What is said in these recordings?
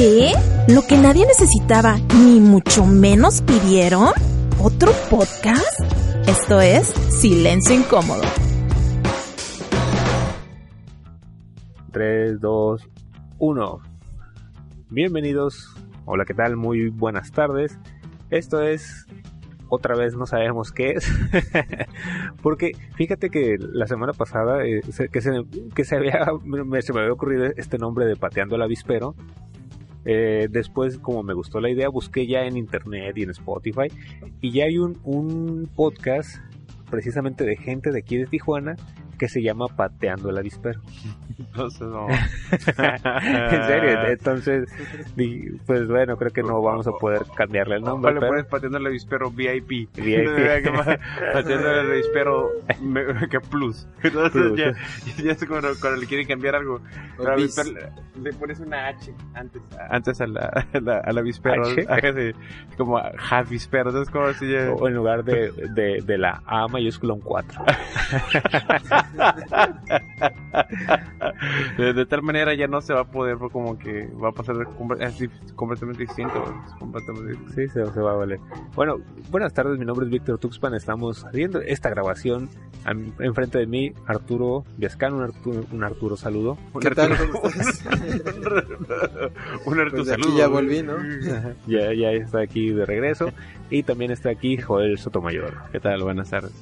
¿Qué? ¿Lo que nadie necesitaba ni mucho menos pidieron? ¿Otro podcast? Esto es Silencio Incómodo. 3, 2, 1. Bienvenidos. Hola, ¿qué tal? Muy buenas tardes. Esto es otra vez no sabemos qué es. Porque fíjate que la semana pasada eh, que, se, que se, había, me, se me había ocurrido este nombre de Pateando el Avispero. Eh, después, como me gustó la idea, busqué ya en internet y en Spotify. Y ya hay un, un podcast precisamente de gente de aquí de Tijuana que se llama Pateando el Avispero. Entonces, no. en serio, entonces, pues bueno, creo que no vamos a poder cambiarle el nombre. Vale, pero- pones pateando el avispero VIP. VIP. pateando el avispero me- que plus. Entonces Plus. ya, ya es cuando, cuando le quieren cambiar algo. Pero avispero le pones una H antes, antes a la, a la- al avispero. H. Como avispero. Entonces, como así ya. O en lugar de, de, de la A mayúscula un 4. De, de tal manera ya no se va a poder, como que va a pasar así completamente distinto. es completamente Sí, se, se va a valer. Bueno, buenas tardes, mi nombre es Víctor Tuxpan. Estamos haciendo esta grabación. Enfrente de mí, Arturo Viascano, un Arturo, un Arturo saludo. ¿Qué tal? ¿Cómo estás? Un harto Pues de aquí saludo. ya volví, ¿no? Ya, ya está aquí de regreso. Y también está aquí Joel Sotomayor. ¿Qué tal? Buenas tardes.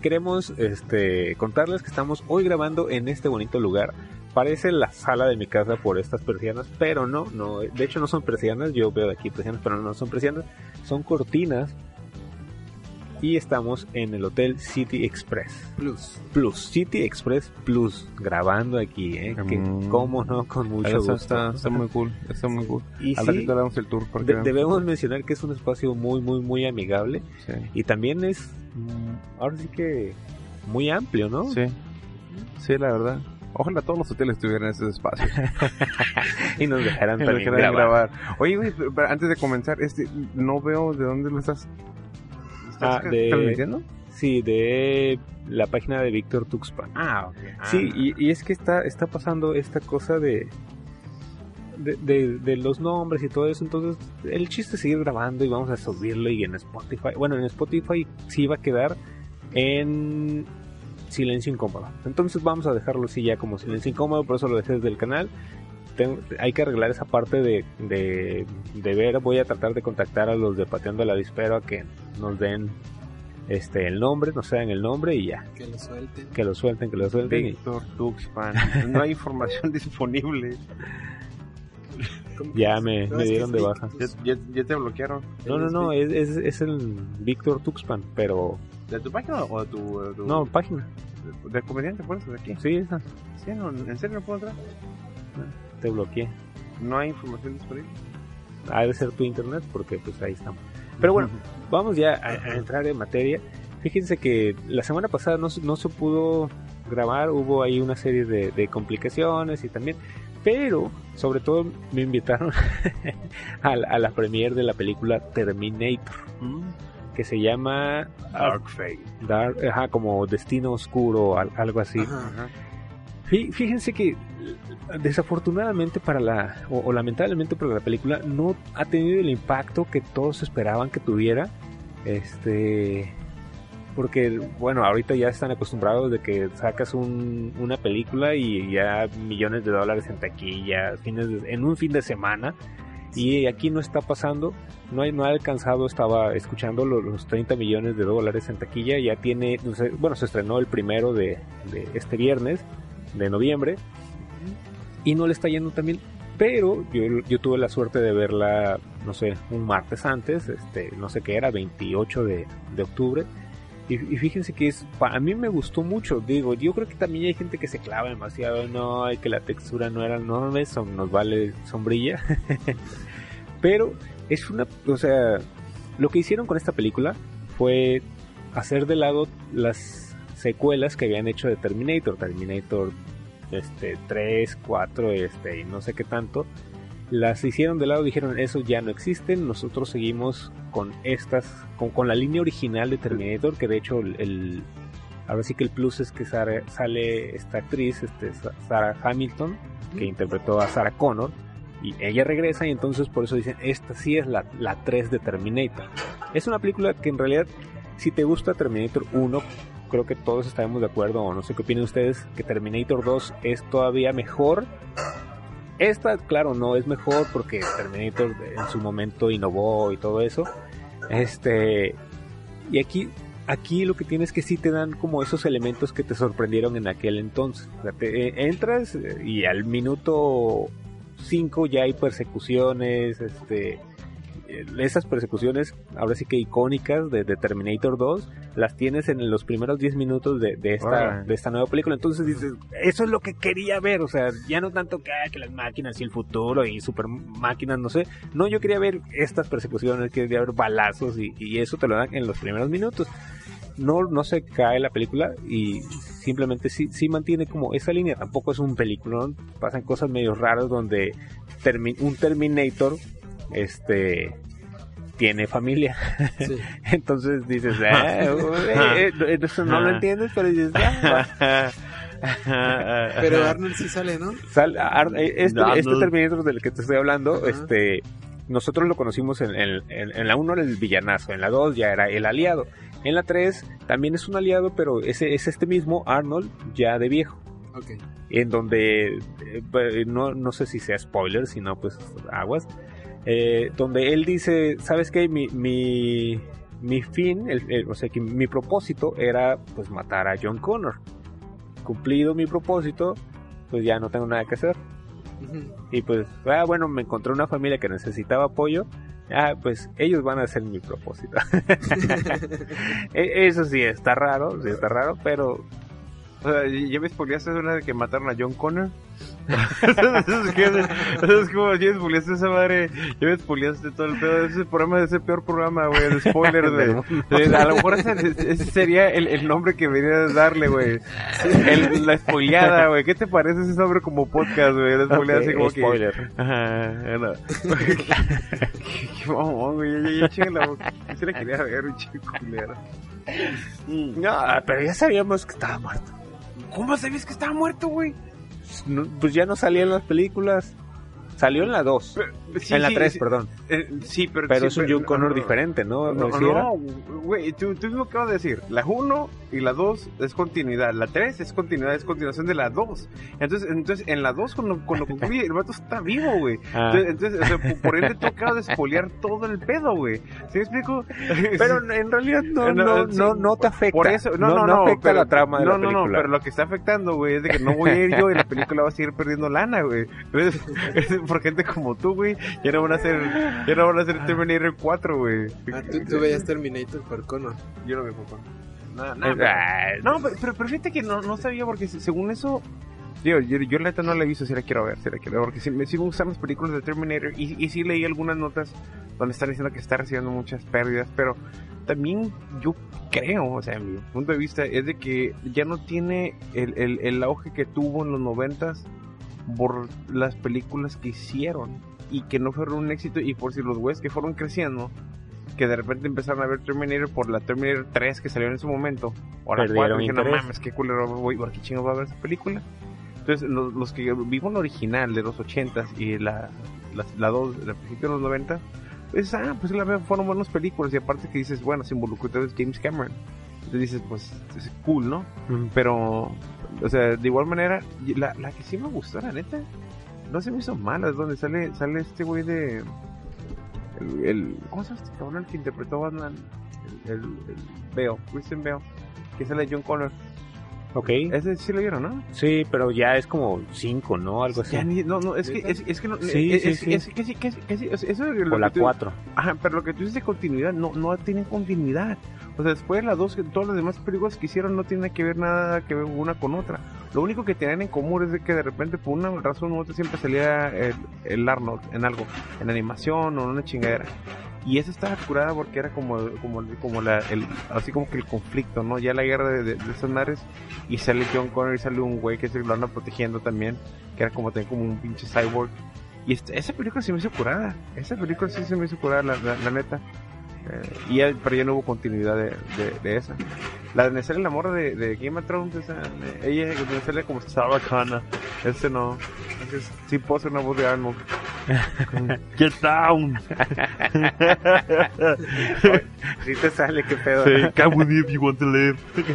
Queremos este, contarles que estamos hoy grabando en este bonito lugar. Parece la sala de mi casa por estas persianas, pero no, no. De hecho, no son persianas. Yo veo de aquí persianas, pero no son persianas. Son cortinas. Y estamos en el Hotel City Express Plus. Plus. City Express Plus. Grabando aquí, ¿eh? Que, cómo no, con mucho gusto. está, está muy cool, está muy cool. Y Al sí, damos el tour. Porque, de- debemos mencionar que es un espacio muy, muy, muy amigable. sí. Y también es, mm, ahora sí que, muy amplio, ¿no? sí, sí, la verdad. Ojalá todos los hoteles tuvieran ese espacio. y nos dejarán Que lo también quieran grabar. grabar. Oye, güey, antes de comenzar, este, no veo de dónde lo estás. Ah, ¿Estás de- transmitiendo? Sí, de la página de Víctor Tuxpan. Ah, ok. Sí, y, y es que está, está pasando esta cosa de, de, de- de los nombres y todo eso. Entonces, el chiste es seguir grabando y vamos a subirlo y en Spotify. Bueno, en Spotify sí va a quedar en silencio incómodo. Entonces vamos a dejarlo así ya como silencio incómodo, por eso lo dejé desde el canal. Tengo- hay que arreglar esa parte de, de, de ver. Voy a tratar de contactar a los de Pateando el Avispero a que nos den este el nombre, nos den el nombre y ya. Que lo suelten. Que lo suelten, que lo suelten. Víctor Tuxpan. No hay información disponible. ¿Cómo Ya me-? No, me dieron de baja. Ya, ya, ya te bloquearon. No, no, no, es, es, es el Víctor Tuxpan, pero ¿De tu página o de tu.? de tu- no, página. de, de comediante, por eso, de aquí. Sí, esa, Sí, no, ¿En serio no puedo entrar? Te bloqueé. No hay información disponible. Ha de ser tu internet porque pues ahí estamos. Pero bueno, vamos ya a, a entrar en materia. Fíjense que la semana pasada no, se- no se pudo grabar, hubo ahí una serie de, de complicaciones y también, pero sobre todo me invitaron a, la- a la premiere de la película Terminator, que se llama Dark Fate. Dark, ajá, como Destino Oscuro, al- algo así. Ajá. Fíjense que desafortunadamente para la, o, o lamentablemente para la película, no ha tenido el impacto que todos esperaban que tuviera. Este. Porque, bueno, ahorita ya están acostumbrados de que sacas un- una película y ya millones de dólares en taquilla, fines de- en un fin de semana. Y aquí no está pasando, no, hay, no ha alcanzado, estaba escuchando lo- los, 30 millones de dólares en taquilla, ya tiene, bueno, se estrenó el primero de, de este viernes, de noviembre, y no le está yendo tan bien, pero yo, yo tuve la suerte de verla no sé, un martes antes, este, no sé qué era, 28 de, de octubre. Y, y fíjense que es, a mí me gustó mucho, digo, yo creo que también hay gente que se clava demasiado, no, hay que la textura no era, no, eso nos vale sombrilla. Pero es una, o sea, lo que hicieron con esta película fue hacer de lado las secuelas que habían hecho de Terminator, Terminator este 3, 4, este y no sé qué tanto. Las hicieron de lado, dijeron, eso ya no existen, nosotros seguimos con estas, con, con la línea original de Terminator, que de hecho el, el- ahora sí que el plus es que sale, sale esta actriz, este, Sa- Sarah Hamilton, que interpretó a Sarah Connor, y ella regresa y entonces por eso dicen, esta sí es la, la 3 de Terminator. Es una película que en realidad, si te gusta Terminator 1, creo que todos estaremos de acuerdo, o no sé qué opinan ustedes, que Terminator 2 es todavía mejor. Esta, claro, no es mejor porque Terminator en su momento innovó y todo eso. Este, y aquí, aquí lo que tienes es que sí te dan como esos elementos que te sorprendieron en aquel entonces. O sea, te- eh, entras eh, y al minuto 5 ya hay persecuciones, este, esas persecuciones, ahora sí que icónicas de, de Terminator 2, las tienes en los primeros 10 minutos de, de esta, de esta nueva película. Entonces dices, eso es lo que quería ver, o sea, ya no tanto que, ah, que las máquinas y el futuro y super máquinas, no sé. No, yo quería ver estas persecuciones, quería ver balazos y, y eso te lo dan en los primeros minutos. No, no se cae la película y simplemente sí, sí mantiene como esa línea. Tampoco es un peliculón, pasan cosas medio raras donde termi- un Terminator este tiene familia. Sí. Entonces dices, ah, eh, eh, eso no lo entiendes, pero dices, ah. Pero Arnold sí sale, ¿no? Sal- Ar- eh, este, este Terminator del que te estoy hablando, Ajá. este nosotros lo conocimos en, en- en- en la 1 era el villanazo, en la 2 ya era el aliado. En la 3 también es un aliado, pero ese es este mismo Arnold ya de viejo. Ok. en donde eh, eh, no, no sé si sea spoiler, si no, pues aguas. Eh, donde él dice, ¿sabes qué? Mi, mi, mi fin, el- el- o sea, que mi propósito era pues matar a John Connor. Cumplido mi propósito, pues ya no tengo nada que hacer. Y pues, ah, bueno, me encontré una familia que necesitaba apoyo. Ah, pues ellos van a hacer mi propósito. E- Eso sí, está raro, sí está raro, pero O sea, ¿ya me spoileaste una de que mataron a John Connor? Eso es que- eso es como, ya me spoileaste esa madre, ya me spoileaste todo el pedo de ese programa, de ese peor programa, güey, de spoilers, güey. De- A lo mejor ese, ese sería el, el nombre que deberías darle, güey. El- La spoileada, güey. ¿Qué te parece ese nombre como podcast, güey? La spoileada así como que... spoiler. Ajá, no. qué, mamón, güey. Ya, ya, ya, chinga la boca. Sí la quería ver, un chico culero. No, pero ya sabíamos que estaba muerto. ¿Cómo sabías que estaba muerto, güey? No, pues ya no salía en las películas. Salió en la 2. Sí, en la sí, 3, sí, perdón. eh, sí, pero... Pero es un John Connor no, no, diferente, ¿no? No, ¿No, no, güey, tú, tú mismo acabas de decir, la 1 y la 2 es continuidad, la 3 es continuidad, es continuación de la 2. Entonces, entonces en la 2 cuando, cuando concluye, el vato está vivo, güey. Ah. Entonces, entonces, o sea, por- ende tú acabas de espolear todo el pedo, güey. ¿Sí me explico? Pero en realidad no, No, no, no, no te afecta. Por eso, no, no, no, afecta pero- la trama de no, la no, película. No, pero lo que está afectando, güey, es de que no voy a ir yo y la película va a seguir perdiendo lana, güey. Por gente como tú, güey, ya no van a hacer, ya no van a hacer Terminator 4, güey. Ah, tú, tú veías Terminator por Connor. Yo no veo papá. No, no, Eh, pero- ah, no, pero, pero, fíjate que no, no sabía porque se- según eso, digo, yo, yo la neta no la he visto, si la quiero ver, si la quiero ver, porque sí, me, sí me gustan las películas de Terminator y, y sí leí algunas notas donde están diciendo que está recibiendo muchas pérdidas, pero también yo creo, o sea, mi punto de vista es de que ya no tiene el, el, el auge que tuvo en los noventas por las películas que hicieron y que no fueron un éxito y por si los güeyes que fueron creciendo que de repente empezaron a ver Terminator por la Terminator 3 que salió en ese momento o la Perdieron 4 dije no mames qué culero voy ¿por qué chingo va a ver esa película? entonces los, los que vimos la original de los 80s y la la, la 2 del principio de los 90 pues ah pues la verdad fueron buenas películas y aparte que dices bueno se involucró James Cameron entonces dices pues es cool ¿no? mm, Pero, o sea, de igual manera, la, la que sí me gustó, la neta, no se me hizo mala, es donde sale, sale este güey de. El, el- ¿Cómo se llama este cabrón el que interpretó Batman? El, el, el Bale, Christian Bale, que sale John Connor. Ok. Ese sí lo vieron, ¿no? Sí, pero ya es como 5, ¿no? Algo así. Ya ni- no, no, es que, es, es que no, Sí, es, sí, es- sí. es que sí, que sí, que sí, es- eso es lo O la que tú- 4. Ajá, pero lo que tú dices de continuidad, no, no tienen continuidad. O sea, después de las dos, todas las demás películas que hicieron no tienen que ver nada que ver una con otra. Lo único que tenían en común es de que de repente, por una razón u otra, siempre salía el, el Arnold en algo, en animación o en una chingadera. Y esa estaba curada porque era como, como, como la, el, así como que el conflicto, ¿no? Ya la guerra de, de, de esas madres. Y sale John Connor y sale un güey que se lo anda protegiendo también. Que era como, como un pinche cyborg. Y este- esa película se me hizo curada. Esa película sí se me hizo curada, la, la, la neta. Eh, y ya, pero ya no hubo continuidad de, de, esa. La de sale la morra de, de Game of Thrones, esa, eh, ella sale como Sarah Connor. Ese no. Ese es- sí puedo hacer una voz de Arnold. Get down. Sí te sale, qué pedo. Say, come with me if you want to live. es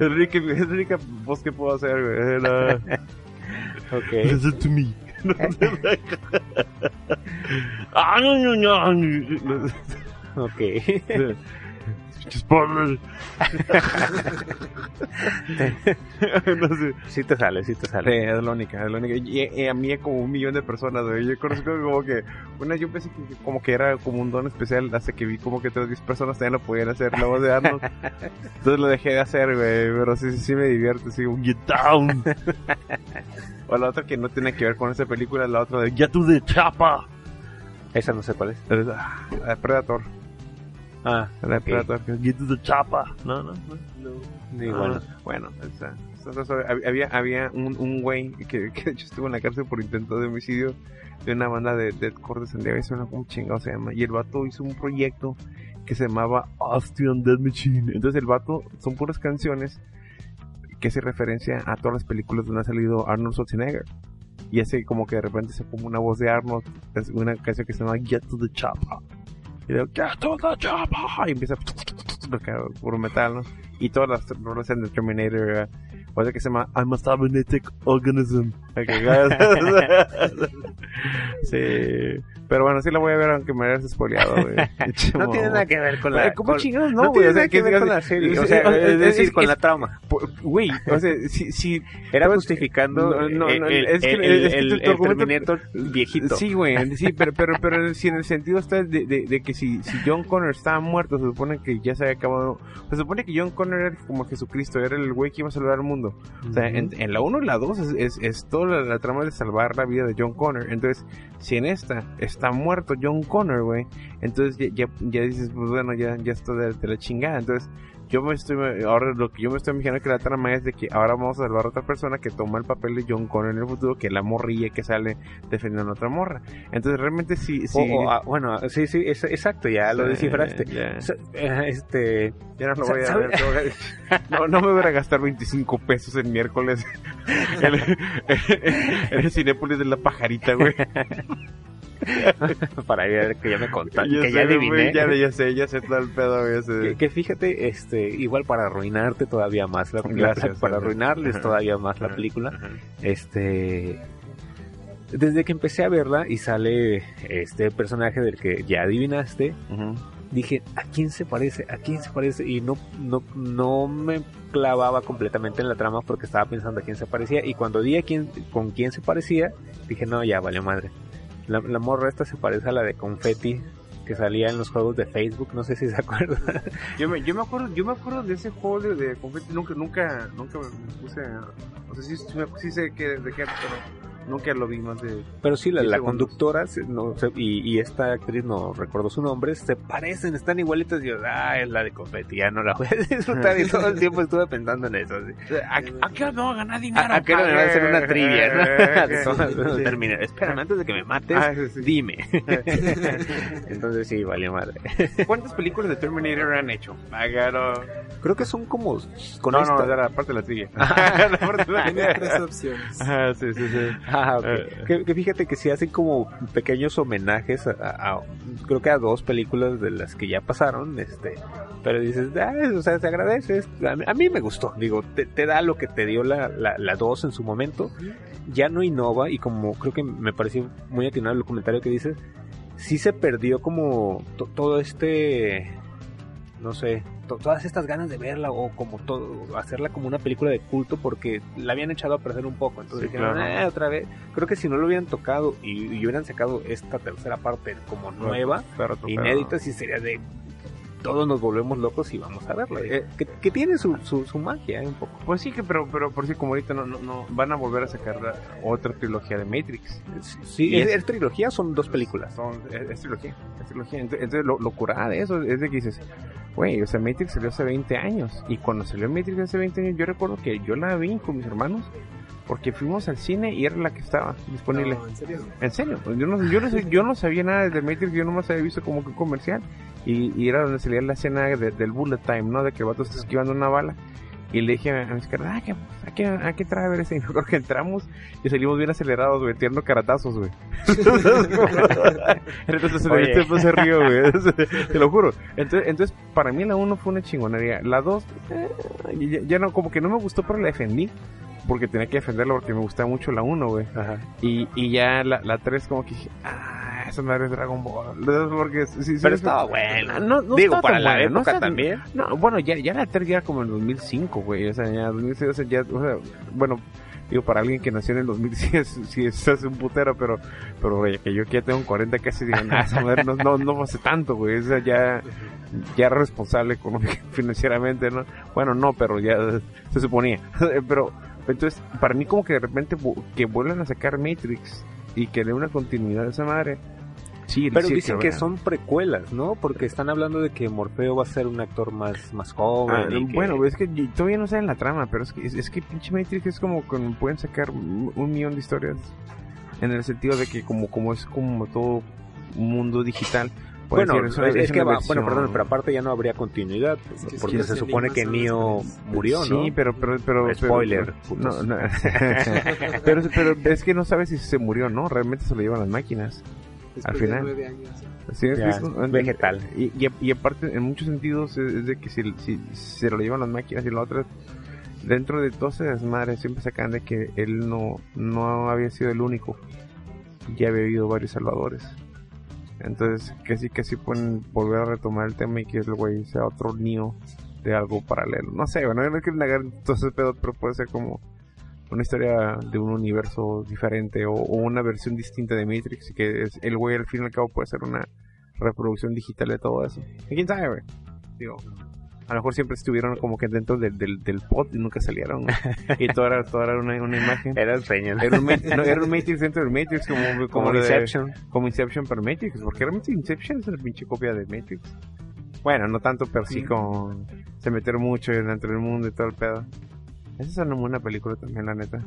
la única, es la única voz que puedo hacer, güey. La- Ok. Listen to me. No, no, no. Ok. Spoiler. no sé. Sí te sale, sí te Sí, sale. es la única, es la única. Y, y a mí es como un millón de personas, güey. Yo conozco como que, una, yo pensé que como que era como un don especial hasta que vi como que otras 10 personas también lo podían hacer, la voz de Arnold. Entonces lo dejé de hacer, güey. Pero sí, sí, sí me divierte, sí, un get down. o la otra que no tiene que ver con esa película, la otra de Get to the Chapa. Esa no sé cuál es. Predator. Ah, La de ok. Predator. Get to the Chapa. No, no, no. Sí, Ah, bueno. bueno, esa- esa- esa- hab- había, había un, un güey que, que de hecho estuvo en la cárcel por intento de homicidio de una banda de deathcore de San Diego, eso no como chingado se llama, y el vato hizo un proyecto que se llamaba Austrian Death Machine. Entonces el vato son puras canciones que hace referencia a todas las películas donde ha salido Arnold Schwarzenegger. Y hace como que de repente se pone una voz de Arnold, es una canción que se llama Get to the Chopper. Y digo, Get to the. Y empieza puro metal, ¿no? Y todas las rolas en The Terminator, eh, otra que se llama I'm a cybernetic organism. Sí. Pero bueno, sí la voy a ver aunque me hayas spoileado, güey. No tiene nada que ver con la. ¿Cómo con- chingados no, No güey? tiene O sea, nada que ver con la serie. O sea, es- es decir, con es- la trama. Güey, o sea, si, si Era Pues, justificando no, no, el, no, el- es que- el- el- el Terminator viejito. Sí, güey, sí, pero, pero, pero si en el sentido está de, de, de que si, si John Connor estaba muerto, se supone que ya se había acabado. Se supone que John Connor era como Jesucristo, era el güey que iba a salvar al mundo. O sea, en, en la 1 y la 2 es, es, es toda la, la trama de salvar la vida de John Connor. Entonces, si en esta está muerto John Connor, güey, entonces ya, ya, ya dices, pues bueno, ya, ya está de, de la chingada. Entonces, yo me estoy, ahora lo que yo me estoy imaginando que la trama es de que ahora vamos a salvar a otra persona que toma el papel de John Connor en el futuro, que es la morrilla que sale defendiendo a otra morra. Entonces, realmente sí, sí. O- o, ah, bueno, sí, sí, es- exacto, ya lo Sí, descifraste. ya. Eh, Este, Ya no lo voy a ver. No, no me voy a gastar 25 pesos el miércoles en, en el Cinépolis de la pajarita, güey. para ver que ya me contaste, que sé, ya adiviné. Ya, ya sé, ya sé todo el pedo, ya sé. Que, que fíjate, este, igual para arruinarte todavía más la, Gracias, para arruinarles todavía más la película. Este, desde que empecé a verla y sale este personaje del que ya adivinaste, dije, ¿a quién se parece? ¿A quién se parece? Y no, no, no me clavaba completamente en la trama porque estaba pensando a quién se parecía. Y cuando di a quién, con quién se parecía, dije, no, ya vale madre. La, la morra esta se parece a la de Confetti que salía en los juegos de Facebook, no sé si se acuerdan. Yo me, yo me acuerdo, yo me acuerdo de ese juego de, de confeti, nunca, nunca, nunca me puse, a- o sea, sí, sí, me- sí sé que, de qué, pero nunca lo vi más de, Pero sí, la, la conductora se- no, se- y, y esta actriz, no recuerdo su nombre, se parecen, están igualitas. Y yo, ah, es la de Confetti, ya no la voy a disfrutar. y todo el tiempo estuve pensando en eso. así. ¿A, a qué hora me voy a ganar dinero? ¿A, a qué hora me van a hacer una trivia? ¿no? sí. Termina. Espérame, antes de que me mates, Ah, sí, sí. dime. Entonces sí, valió madre. ¿Cuántas películas de Terminator han hecho? Pagaro. Creo que son como con No, esta- no, era la parte de la trivia. La parte de la Tiene trivia. tres opciones. Ajá, sí, sí, sí. Ah. Eh. que, que fíjate que sí hacen como pequeños homenajes a, a- a- creo que a dos películas de las que ya pasaron, este, pero dices, ah, o sea, se agradece, a mí, a mí me gustó, digo, te, te da lo que te dio la, la, la dos en su momento, ya no innova y como creo que me pareció muy atinado el comentario que dices, sí se perdió como to- todo este no sé, to- todas estas ganas de verla o como todo, hacerla como una película de culto porque la habían echado a perder un poco. Entonces Sí, dijeron, claro. "Eh, otra vez. Creo que si no lo hubieran tocado y, y hubieran sacado esta tercera parte como nueva, Pero inédita, sí sería de todos nos volvemos locos y vamos a verla. Eh, que, que tiene su, su, su magia, eh, un poco. Pues sí, que pero, pero por si como ahorita no, no, no van a volver a sacar la otra trilogía de Matrix. Sí, ¿es, es- es trilogía son dos películas? Son, es, es trilogía, es trilogía. Entonces, entonces lo, lo curada de eso es de que dices, güey, o sea, Matrix salió hace 20 años. Y cuando salió Matrix hace 20 años, yo recuerdo que yo la vi con mis hermanos porque fuimos al cine y era la que estaba disponible. No, ¿En serio? En serio, pues, yo no, yo, no, sé- yo no sabía nada de Matrix, yo nomás había visto como que un comercial. Y, y era donde salía la escena de- del bullet time, ¿no? De que el vato está esquivando una bala. Y le dije a mis caras, ah, que, hay que, hay que entrar a ver ese. Y acuerdo que entramos y salimos bien acelerados, güey, tirando caratazos, güey. Entonces se le se río, güey. Te lo juro. Entonces, entonces, para mí la 1 fue una chingonería. La 2, ya, ya no, como que no me gustó, pero la defendí. Porque tenía que defenderla porque me gustaba mucho la 1, güey. Ajá. Y, y ya la, la 3 como que dije, ah, esa madre es Dragon Ball. Porque, sí, sí, Pero estaba buena. No, no Digo, para la buena, no época está- también. No, bueno, ya, ya la 3 ya era como en 2005, güey. O sea, ya 2006, o sea, ya, o sea, bueno, digo, para alguien que nació en el 2000 sí es, sí es, es un putero, pero, pero güey, que yo que ya tengo 40 casi digo, nah, esa madre no, no, no hace tanto, güey. O sea, ya, ya responsable económica, financieramente, ¿no? Bueno, no, pero ya se suponía. pero, entonces, para mí como que de repente que vuelvan a sacar Matrix y que dé una continuidad a esa madre. Sí, Pero sí, dicen que son precuelas, ¿no? Porque están hablando de que Morfeo va a ser un actor más, más joven. Ah, y que- Bueno, es que todavía no saben la trama, pero es que, es, es que pinche Matrix es como que pueden sacar un millón de historias en el sentido de que como, como es como todo un mundo digital. Bueno, decir, es una- es, es que va, bueno, perdón, pero aparte ya no habría continuidad, Es que porque se supone que Neo murió, ¿no? Sí, pero, pero, pero, pero- Spoiler, no, putos. no. pero, pero es que no sabes si se murió, ¿no? Realmente se lo llevan las máquinas. Después Al de final. nueve años. Sí, es, Ya, es un- vegetal. Y, y, y aparte, en muchos sentidos, es, es de que si, si se lo llevan las máquinas y la otra, dentro de todas esas madres siempre sacan de que él no, no había sido el único. Ya había habido varios salvadores. Entonces, que sí, que sí pueden volver a retomar el tema y que el güey sea otro niño de algo paralelo. No sé, bueno, yo no quiero negar ese pedo, pero puede ser como una historia de un universo diferente o, una versión distinta de Matrix y que es, el güey al fin y al cabo puede ser una reproducción digital de todo eso. ¿Y quién sabe, güey? Digo, a lo mejor siempre estuvieron como que dentro del, del, del pod y nunca salieron. y todo era, todo era una, una imagen. Era el sueño. Era un, Ma- no, era un Matrix dentro del Matrix como, como, como de- Inception. como Inception pero Matrix, porque realmente Inception es una pinche copia de Matrix. Bueno, no tanto, pero sí Sí. como se metieron mucho dentro del mundo y todo el pedo. Esa es una buena película también, la neta.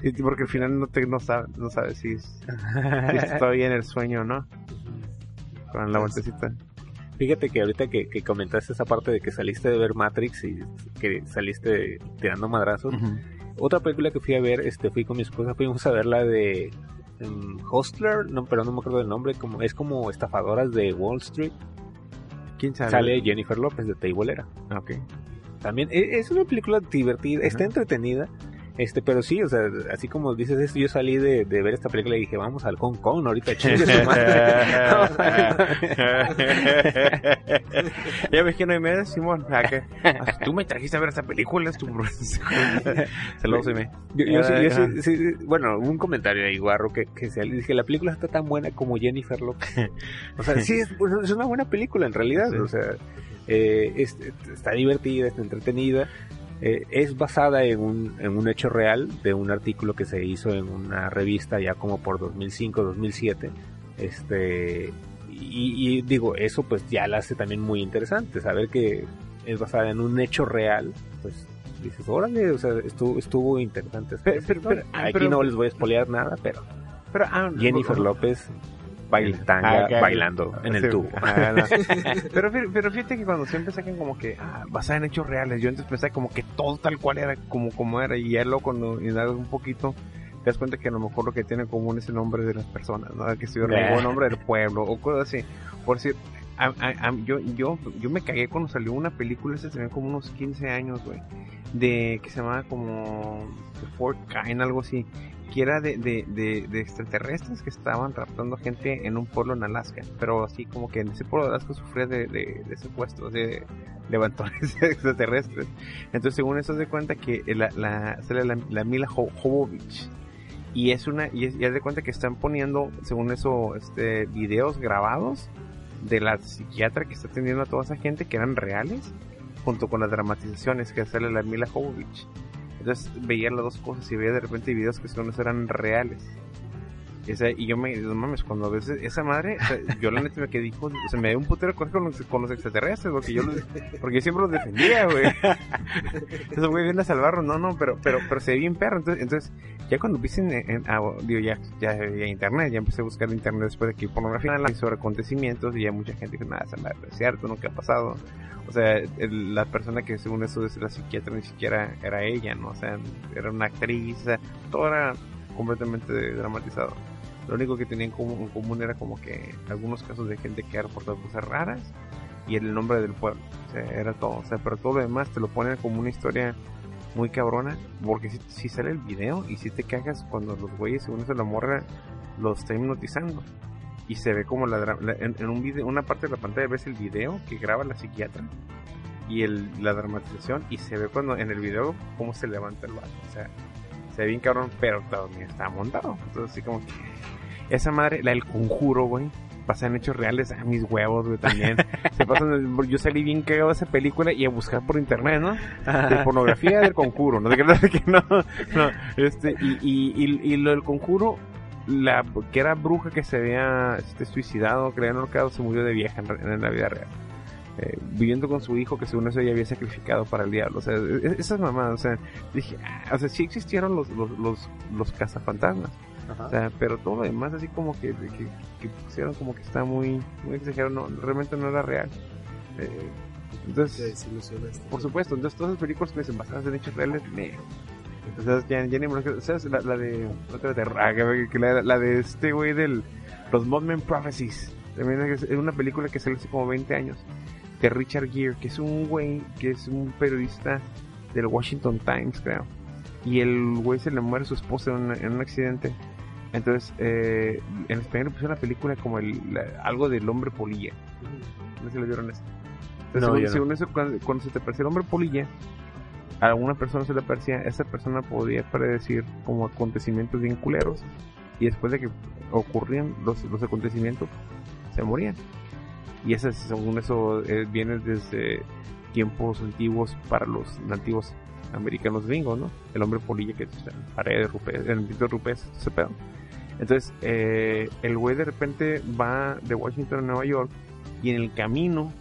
Sí, porque al final no te no sabe, no sabes si, es- si está todavía en el sueño o no. Con la vueltecita. Fíjate que ahorita que, que comentaste esa parte de que saliste de ver Matrix y que saliste tirando madrazos, otra película que fui a ver, este, fui con mi esposa, fuimos a ver la de mm, Hostler, no, pero no me acuerdo del nombre, como es como estafadoras de Wall Street. ¿Quién sabe? Sale Jennifer López de Teibolera. Ah, ok. También e- es una película divertida, está entretenida. Este, pero sí, o sea, así como dices esto, yo salí de, de ver esta película y dije, vamos al Hong Kong, ahorita chingue su madre. ya ves que no hay medio, Simón. Ah, que- Tú me trajiste a ver esa película, es tu Saludos. Yo, yo sí- yo sí- Ajá. sí, bueno, un comentario ahí, guarro, que, que se, dije, la película está tan buena como Jennifer López. O sea, sí, es, bueno, es una buena película en realidad. O sea, eh, es- está divertida, está entretenida. Eh, es basada en un, en un hecho real de un artículo que se hizo en una revista ya como por 2005, 2007. Este, y, y digo, eso pues ya la hace también muy interesante. Saber que es basada en un hecho real, pues dices, órale, o sea, estuvo, estuvo interesante. esta Pero- pero- Aquí no les voy a spoilear nada, pero ah, Jennifer López baila Ah, tanga ok. bailando en el Sí. tubo. Ah, no. pero, pero fíjate que cuando siempre sacan como que ah, basada en hechos reales, yo antes pensaba como que todo tal cual era como, como era, y ya luego cuando indagas un poquito, te das cuenta que a lo mejor lo que tiene en común es el nombre de las personas, ¿no? Que se Eh. robó el nombre del pueblo o cosas así. Por decir, a- a- a- yo, yo, yo me cagué cuando salió una película, esa tenía como unos 15 años, güey, de que se llamaba como The Fourth Kind, algo así. Que era de, de, de, extraterrestres que estaban raptando gente en un pueblo en Alaska, pero así como que en ese pueblo de Alaska sufría de, de, de secuestros, de levantones extraterrestres. Entonces, según eso, se cuenta que la, la, sale la, la Mila Jo- Jovovich. Y es una, y es, y haz de cuenta que están poniendo, según eso, este, videos grabados de la psiquiatra que está atendiendo a toda esa gente que eran reales, junto con las dramatizaciones que sale la Mila Jovovich. Entonces veía las dos cosas y veía de repente videos que según eso eran reales. O y yo me, no mames, cuando a veces esa madre, yo la neta me quedé, hijo, o me dio un putero coraje con los, con los extraterrestres, porque yo, los- porque yo siempre los defendía, güey. Esos güey vienen a salvarlos, no, no, pero, pero, pero se ve bien perro, entonces, entonces, ya cuando viste en, en- ah, digo, ya, ya internet, ya empecé a buscar en internet después de que pornografía y sobre acontecimientos, y ya mucha gente dijo, nada, esa madre es cierto, nunca ha pasado. O sea, el- la persona que según eso es la psiquiatra ni siquiera era ella, ¿no? O sea, era una actriz, o todo era completamente dramatizado. Lo único que tenían en común, era como que algunos casos de gente que ha reportado cosas raras y el nombre del pueblo. O sea, era todo. O sea, pero todo lo demás te lo ponen como una historia muy cabrona. Porque si, si sale el video y si te cagas cuando los güeyes, según eso, la morra lo está hipnotizando. Y se ve como la, la- en, en un video, una parte de la pantalla ves el video que graba la psiquiatra y el, la dramatización y se ve cuando en el video cómo se levanta el vato. O sea, se ve bien cabrón, pero también está montado. Entonces así como que esa madre, la del conjuro, güey. Pasan hechos reales a mis huevos, güey, también. Se pasan, yo salí bien cagado de esa película y a buscar por internet, ¿no? de pornografía del conjuro, no de que, que no, no, este, y, y, y, y lo del conjuro, la que era bruja que se había este, suicidado, habían ahorcado, se murió de vieja en, en la vida real. Eh, viviendo con su hijo que según eso ella había sacrificado para el diablo, o sea, e- e- esas mamadas, o sea, dije, ah, o sea, sí existieron los, los, los, los cazafantasmas, o sea, pero todo lo demás así como que, que, que pusieron como que está muy, muy exagerado, no, realmente no era real. Eh, entonces, desilusionaste. por supuesto, entonces todas las películas que se basadas en hechos reales, me. Entonces ya, ya ni me lo- ¿Sabes? La, la de. Otra de la, la de este güey del. Los Modman Prophecies. También es, una película que salió hace como 20 años. De Richard Gere, que es un güey que es un periodista del Washington Times, creo. Y el güey se le muere a su esposa en, un- en un accidente. Entonces, eh, en español pusieron la película como el, la- algo del hombre polilla. No sé si lo vieron eso. Entonces, No, según, no. según eso, cuando, cuando se te parecía el hombre polilla, a alguna persona se le parecía, esa persona podía predecir como acontecimientos bien culeros. Y después de que ocurrían los, los acontecimientos, se morían. Y eso, según eso, eh, viene desde tiempos antiguos para los nativos americanos gringos, ¿no? El hombre polilla que está en paredes, rupes, en pintos rupes, ese pedo. Entonces, eh, el güey de repente va de Washington a Nueva York y en el camino,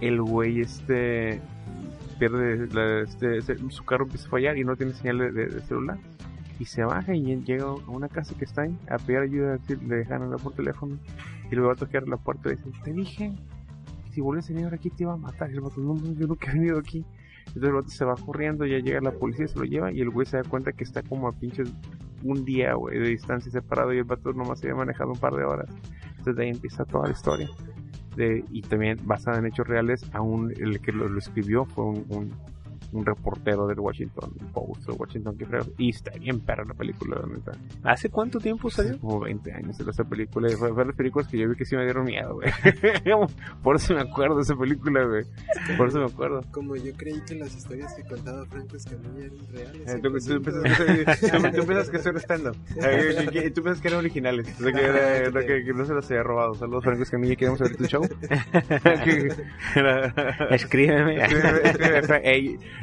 el güey este pierde este, su carro empieza a fallar y no tiene señal de, celular. Y se baja y llega a una casa que está ahí a pedir ayuda, le dejan hablar por teléfono. Y luego va a tocar la puerta y le dice, te dije, si vuelves a venir aquí te iba a matar. Y el vato, no, yo nunca he venido aquí. Entonces el vato se va corriendo, ya llega la policía, se lo lleva y el güey se da cuenta que está como a pinches un día, güey, de distancia separado y el vato nomás había manejado un par de horas. Entonces de ahí empieza toda la historia. De, y también basada en hechos reales, aún el que lo, lo escribió fue un, un, un reportero del Washington Post, o Washington que y está bien perra la película, la neta. ¿Hace cuánto tiempo salió? Como 20 años de esa película, y fue, de las películas que yo vi que sí me dieron miedo, güey. Por eso me acuerdo de esa película, güey. Por eso me acuerdo. Como yo creí que las historias que contaba Franco Escamilla eran reales. Eh, Tú, tú, entonces, piensas que, tú, tú piensas que son stand-up. Que- que- Tú piensas que eran originales. O sea, que, era- era que, que no se los había robado. Saludos, Franco Escamilla. Queremos ver tu show. Era- Escríbeme.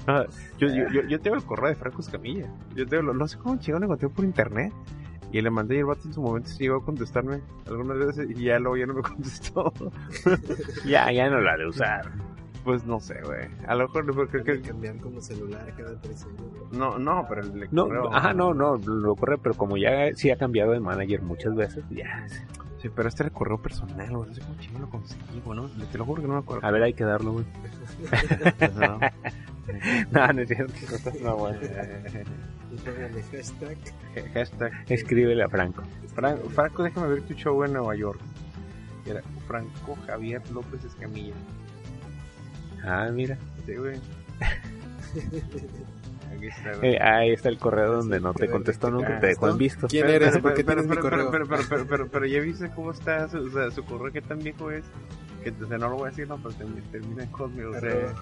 No, yo, yo, yo, yo tengo el correo de Franco Escamilla. Yo tengo, lo- no sé cómo chingón lo encontré por internet. Y le mandé y el vato en su momento llegó a contestarme algunas veces y ya luego ya no me contestó. ya, ya no la de usar. Pues no sé, güey. A lo mejor creo que, que cambiar como celular cada tres años. no, no, pero el No, correo- ajá, no, no, lo corre, pero como ya sí ha cambiado de manager muchas veces, ya. Sí, pero este era el correo personal, güey. No sé cómo chingón lo conseguí, güey, ¿no? Te lo juro que no me acuerdo. A ver, hay que darlo, güey. No. No, no es cierto. No, bueno. Hashtag. Hashtag. Escríbele a Franco. Fran- Franco, déjame ver tu show en Nueva York. Era Franco Javier López Escamilla. Ah, mira. Sí, güey. aquí está. Eh, ahí está el correo donde no te contestó que te nunca, te dejó en visto. ¿Quién Pero- eres? pero- ¿Por qué pero- tienes mi pero- correo? Pero, pero, pero, pero, pero ya viste cómo está su, o sea, su correo, qué tan viejo es. Que o sea, no lo voy a decir, no, pero termina, termina en Hotmail. O sea,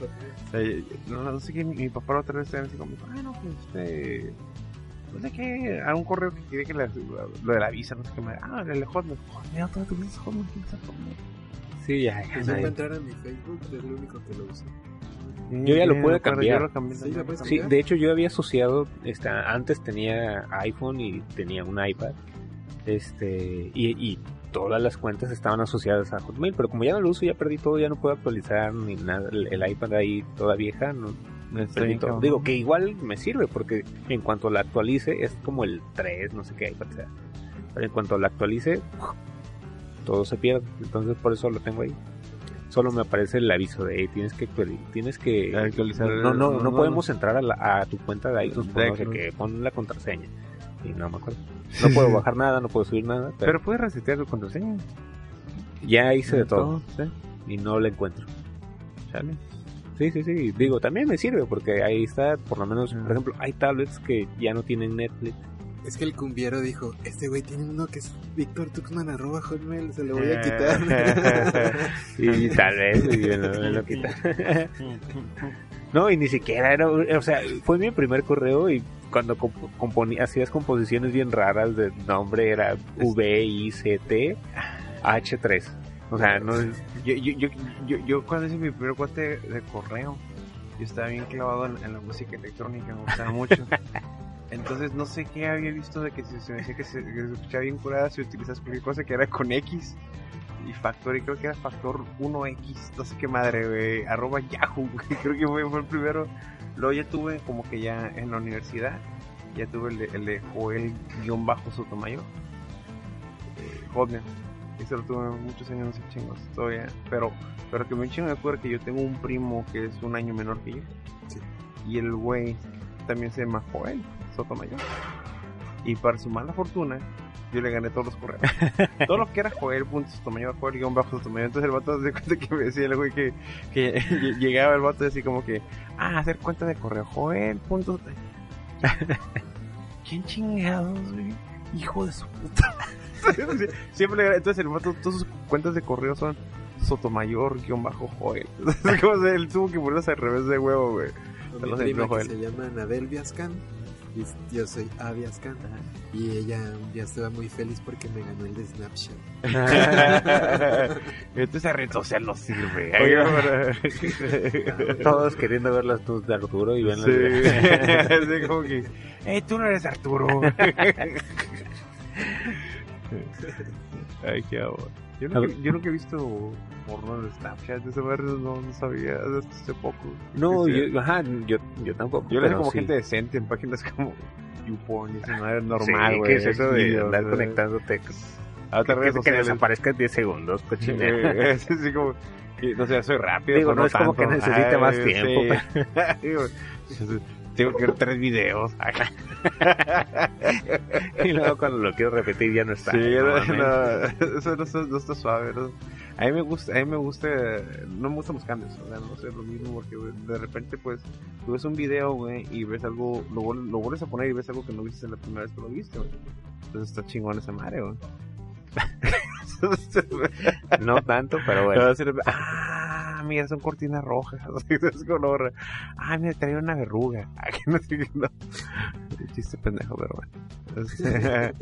o sea, no, no sé qué, mi, mi papá la otra vez estaba así como, ah, no, pues este. No sé qué, a un correo que quiere que la- lo de la visa, no sé qué me. Ah, el Hotmail. Hotmail, ¿dónde tú usas Hotmail? ¿Quién usa Hotmail? Sí, ya, ya Pues nadie- yo entrar a mi Facebook, es lo único que lo uso. Yo ya lo pude cambiar. Yo lo cambié Sí, lo de hecho yo había asociado, esta, antes tenía iPhone y tenía un iPad, este, y, y todas las cuentas estaban asociadas a Hotmail, pero como ya no lo uso, ya perdí todo, ya no puedo actualizar ni nada, el, el iPad ahí toda vieja, no. Digo que igual me sirve, porque en cuanto la actualice, es como el 3, no sé qué iPad sea, pero en cuanto la actualice, todo se pierde, entonces por eso lo tengo ahí. Solo me aparece el aviso de, "Hey, tienes que tienes que Actualizar no, no, no, podemos entrar a, la- a tu cuenta de iTunes por no sé qué, pon la contraseña. Y no me acuerdo. No puedo bajar nada, no puedo subir nada, pero, Pero puedes resetear tu contraseña. ya hice de todo Sí, y no la encuentro. chale. Sí, sí, sí. Digo, también me sirve porque ahí está, por lo menos, por ejemplo, hay tablets que ya no tienen Netflix. Es que el cumbiero dijo, este güey tiene uno que es Víctor Tuxman arroba hotmail, se lo voy a quitar. Y tal vez y me lo, me lo quita. No, y ni siquiera era, o sea, fue mi primer correo y cuando comp- componía, hacías composiciones bien raras de nombre era V, I, C, T, H3. O sea, no, Yo, yo, yo, yo, yo cuando hice mi primer cuate de correo, yo estaba bien clavado en, en la música electrónica, me gustaba mucho. Entonces no sé qué había visto de que se, se me decía que se, que se escuchaba bien curada si utilizas cualquier cosa que era con X y factor, y creo que era factor 1X, no sé qué madre, güey, arroba Yahoo, creo que fue, fue el primero. Luego ya tuve como que ya en la universidad, ya tuve el de, el de Joel-Sotomayor, eh, Hotmail. Ese lo tuve muchos años, no sé chingos, todavía. Pero, pero que me chingo me acuerdo que yo tengo un primo que es un año menor que yo. Sí. Y el güey también se llama Joel Sotomayor. Y para su mala fortuna, yo le gané todos los correos. Todo lo que era Joel, punto Sotomayor, Joel, guion bajo Sotomayor. Entonces el vato se cuenta que me decía el güey que, que llegaba el vato así como que, ah, hacer cuenta de correo, Joel, punto. ¿Quién chingados, güey? Hijo de su puta. Siempre le entonces el vato, todas sus cuentas de correo son Sotomayor, guion bajo Joel. Entonces, como se- él tuvo que ponerse al revés de huevo, güey. Mi prima que se llama Anabel Viascan yo soy A Viascan y ella ya estaba muy feliz porque me ganó el de Snapchat. Entonces esa red social no sirve. todos queriendo ver las tus de Arturo y ven las Sí. de- Así como que, eh, tú no eres Arturo. Ay, qué amor. Yo nunca, yo nunca he visto porno en Snapchat, de ese barrio no, no sabía hasta hace poco. No, Sí, sí. yo, ajá, yo, yo tampoco. Yo le pero veo como sí. gente decente en páginas como YouPorn y eso no es normal, Sí, güey. ¿qué es eso de Videos, andar conectándote? A otras redes que desaparezca en 10 segundos, Sí, cochinero. güey, es así como, no sé, soy rápido. Digo, pero no es como tanto. que necesite más Ay, tiempo, sí. Digo, Tengo que ver tres videos. y luego cuando lo quiero repetir ya no está. Sí, No no, no, eso no está, no está suave. ¿no? A mí me gusta, a mí me gusta, no me gustan los cambios, o sea, no sé, lo mismo, porque de repente, pues, tú ves un video, güey, y ves algo, lo, lo vuelves a poner y ves algo que no viste la primera vez que lo viste, güey. Entonces está chingón esa madre, güey. No tanto, pero bueno. va a decir, ah, mira, son cortinas rojas, es color. Ah, mira, traía una verruga. Que no sé qué, no. Chiste pendejo, pero bueno. Este,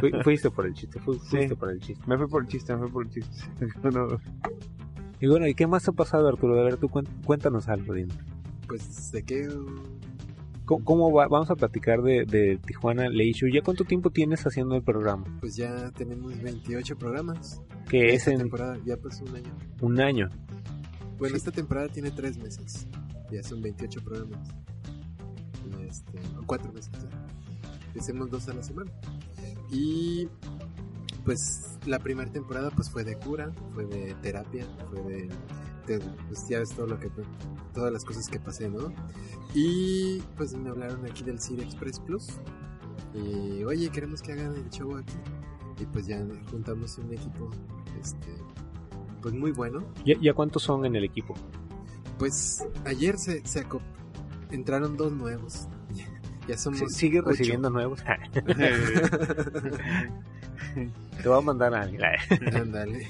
Fui- fuiste por el chiste, fu- fuiste Sí. por el chiste. me fui por el chiste, me fui por el chiste. No, Y bueno, ¿y qué más ha pasado, Arturo? A ver, tú cuéntanos algo, dime. Pues de qué ¿Cómo, cómo va? Vamos a platicar de, de Tijuana Leisure. ¿Ya cuánto tiempo tienes haciendo el programa? pues ya tenemos 28 programas. Que es en temporada ya pasó un año. un año. Bueno, esta temporada tiene 3 meses. Ya son 28 programas. Este, o 4 meses. ya. Hacemos dos a la semana. Y pues la primera temporada pues fue de cura, fue de terapia, fue de, de- pues ya ves todo lo que todas las cosas que pasé, ¿no? Y pues me hablaron aquí del City Express Plus. Y oye, queremos que hagan el show aquí. Y pues ya juntamos un equipo este pues muy bueno. ¿Ya, ya cuántos son en el equipo? Pues ayer se, se entraron dos nuevos Ya somos. Sigue ocho. recibiendo nuevos. Te voy a mandar a alguien. Ándale.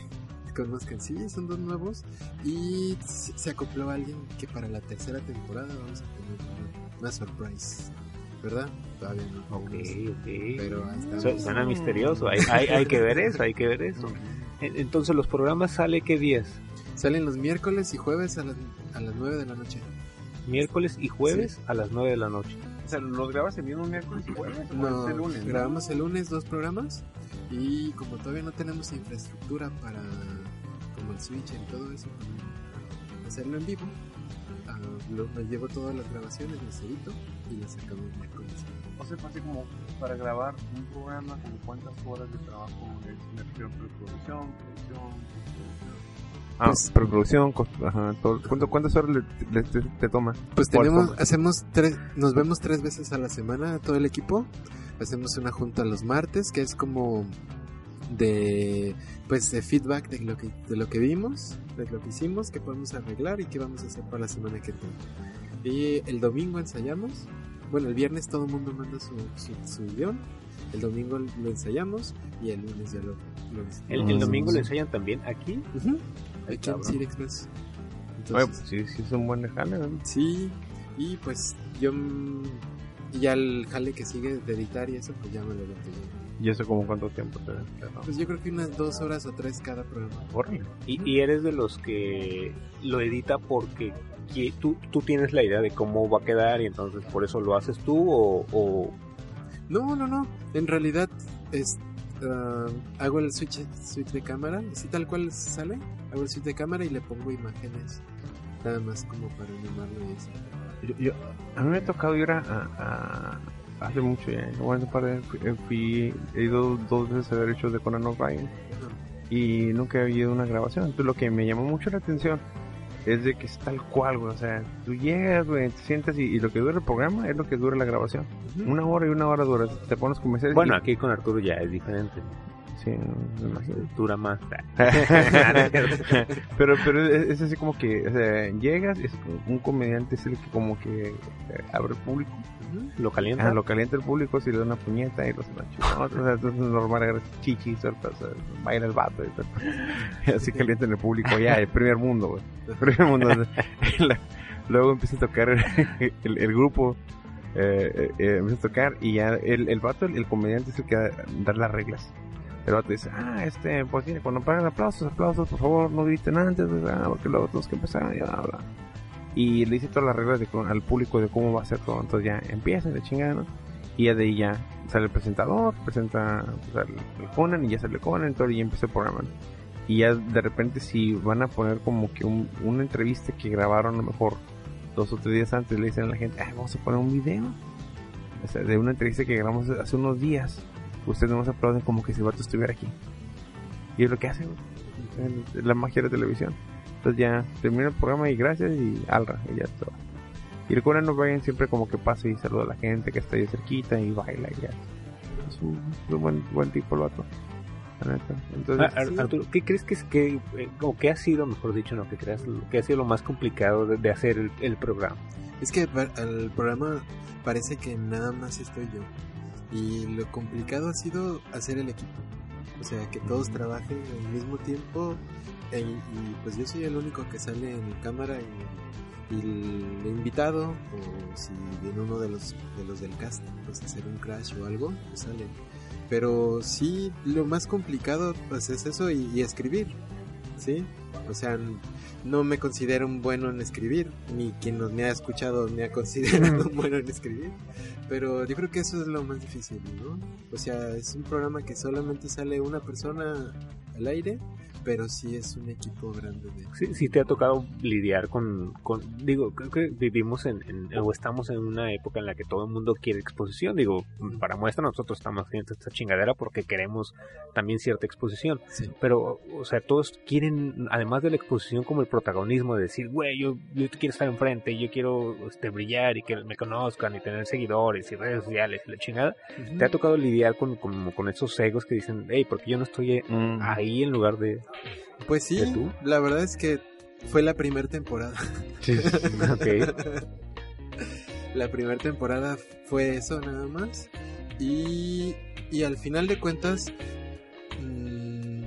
Conozcan, sí, son dos nuevos. Y se acopló alguien que para la tercera temporada vamos a tener una, una surprise. ¿Verdad? Todavía no. Ok, ok. Pero Suena misterioso. Hay, hay, hay que ver eso, hay que ver eso. En- Entonces, ¿los programas sale qué días? Salen los miércoles y jueves a las, a las 9 de la noche. Miércoles y jueves a las 9 de la noche. O sea, ¿los grabas el mismo miércoles y jueves? ¿O No, el lunes? no? grabamos el lunes dos programas y como todavía no tenemos infraestructura para como el switch y todo eso para hacerlo en vivo, ah, lo- me llevo todas las grabaciones, las edito y las sacamos miércoles. O sea, así como para grabar un programa, como cuántas horas de trabajo es, preproducción, producción, postproducción. Ah, Pues- preproducción, cost- ajá, todo. ¿Cuánto- ¿Cuántas horas le- le- te, te toma? Pues Por tenemos, toma. hacemos tres, nos vemos tres veces a la semana todo el equipo. Hacemos una junta los martes que es como de pues de feedback de lo que de lo que vimos, de lo que hicimos, que podemos arreglar y qué vamos a hacer para la semana que. Y el domingo ensayamos. Bueno, el viernes todo el mundo manda su, su, su guion. El domingo lo ensayamos y el lunes ya lo, lo El, el domingo lo enseñan también aquí. Ay, Aquí en. City Express. Oye, Entonces, pues sí, sí es un buen jale, ¿no? Sí, y pues yo mm, y ya el jale que sigue de editar y eso, pues ya me lo yo. ¿Y eso como cuánto tiempo te da? Pues yo creo que unas dos horas o tres cada programa. Y, y eres de los que lo edita porque qui- tú, tú tienes la idea de cómo va a quedar y entonces por eso lo haces tú o, o- No, no, no. En realidad es ah, hago el switch, switch de cámara, así tal cual sale. Hago el switch de cámara y le pongo imágenes. Nada más como para animarlo y eso. Yo, yo- a mí me ha tocado ir a, a- a- hace mucho ya, bueno, un par de- fui, eh, fui- he ido dos veces a ver hechos de Conan O'Brien y nunca había ido a una grabación. Entonces lo que me llamó mucho la atención es de que es tal cual, güey. O sea, tú llegas, güey, te sientas y, y lo que dura el programa es lo que dura la grabación. Una hora y una hora dura. Te pones comerciales. bueno y- aquí con Arturo ya es diferente sí, dura más pero pero es, así como que o sea, llegas es un comediante es el que como que eh, abre el público lo calienta Ah, lo calienta el público, si le da una puñeta y los machos. O sea, es normal agarrar chichis, baila el vato y tal. Así calienta en el público, ya, el primer mundo, güey. El primer mundo. La- Luego empieza a tocar el, el grupo, eh, eh, eh, empieza a tocar y ya el, el vato, el, el comediante es el que da, da las reglas. El vato dice, ah, este, pues tiene, cuando pagan aplausos, aplausos, por favor, no griten antes, ah, porque luego tenemos que empezar y bla, bla y le dice todas las reglas de, al público de cómo va a ser todo. Entonces ya empiezan de chingada. Y ya de ahí ya sale el presentador, presenta pues, al, Conan y ya sale Conan, entonces ya empieza el programa. Y ya de repente si van a poner como que un- una entrevista que grabaron a lo mejor dos o tres días antes, le dicen a la gente, "Ay, vamos a poner un video. O sea, de una entrevista que grabamos hace unos días. Ustedes nos aplauden como que si el vato estuviera aquí. Y es lo que hacen, güey. Es la magia de la televisión. Entonces ya termina el programa y gracias y alra y ya todo. Y el Conan O'Brien siempre como que pasa y saluda a la gente que está ahí cerquita y baila y ya. Es un, un buen, buen tipo el vato. Entonces, Ah, Ar- Arturo, ¿qué crees que es que, eh, o qué ha sido, mejor dicho, no que creas, qué ha sido lo más complicado de, de hacer el, el programa? Es que al programa parece que nada más estoy yo. Y lo complicado ha sido hacer el equipo. O sea, que todos trabajen al mismo tiempo. e- y pues yo soy el único que sale en cámara y, y el invitado, o si viene uno de los, de los del cast, pues hacer un crash o algo, pues sale. Pero sí, lo más complicado pues es eso y, y escribir. ¿Sí? O sea, no me considero un bueno en escribir, ni quien nos me ha escuchado me ha considerado un bueno en escribir, pero yo creo que eso es lo más difícil, ¿no? O sea, es un programa que solamente sale una persona al aire, pero sí es un equipo grande de... Sí, sí te ha tocado lidiar con, con digo, creo que vivimos en, en- o estamos en una época en la que todo el mundo quiere exposición, digo, para muestra nosotros estamos haciendo esta chingadera porque queremos también cierta exposición, Sí. pero, o sea, todos quieren, además de la exposición, como el protagonismo de decir, güey, yo, yo quiero estar enfrente, yo quiero este, brillar y que me conozcan y tener seguidores y redes sociales y la chingada, te ha tocado lidiar con, con, con esos egos que dicen, hey, porque yo no estoy mm, ahí en lugar de... Pues sí, la verdad es que fue la primera temporada. ok. La primera temporada fue eso nada más. Y, y al final de cuentas, mm,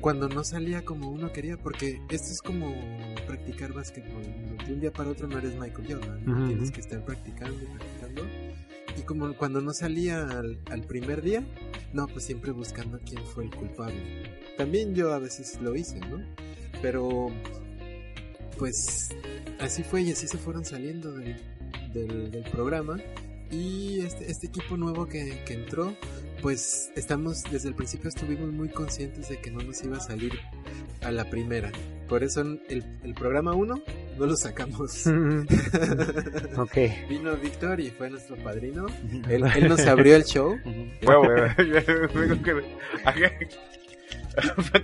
cuando no salía como uno quería, porque esto es como practicar básquetbol. De un día para otro no eres Michael Jordan, tienes que estar practicando y practicando. Y como cuando no salía al, al primer día, no, pues siempre buscando quién fue el culpable. También yo a veces lo hice, ¿no? Pero, pues, así fue y así se fueron saliendo del, del, del programa. Y este, este equipo nuevo que, que entró, pues estamos, desde el principio estuvimos muy conscientes de que no nos iba a salir a la primera. Por eso el, el programa 1 no lo sacamos. ok. Vino Víctor y fue nuestro padrino. Él, él nos abrió el show. Huevo, Vengo que-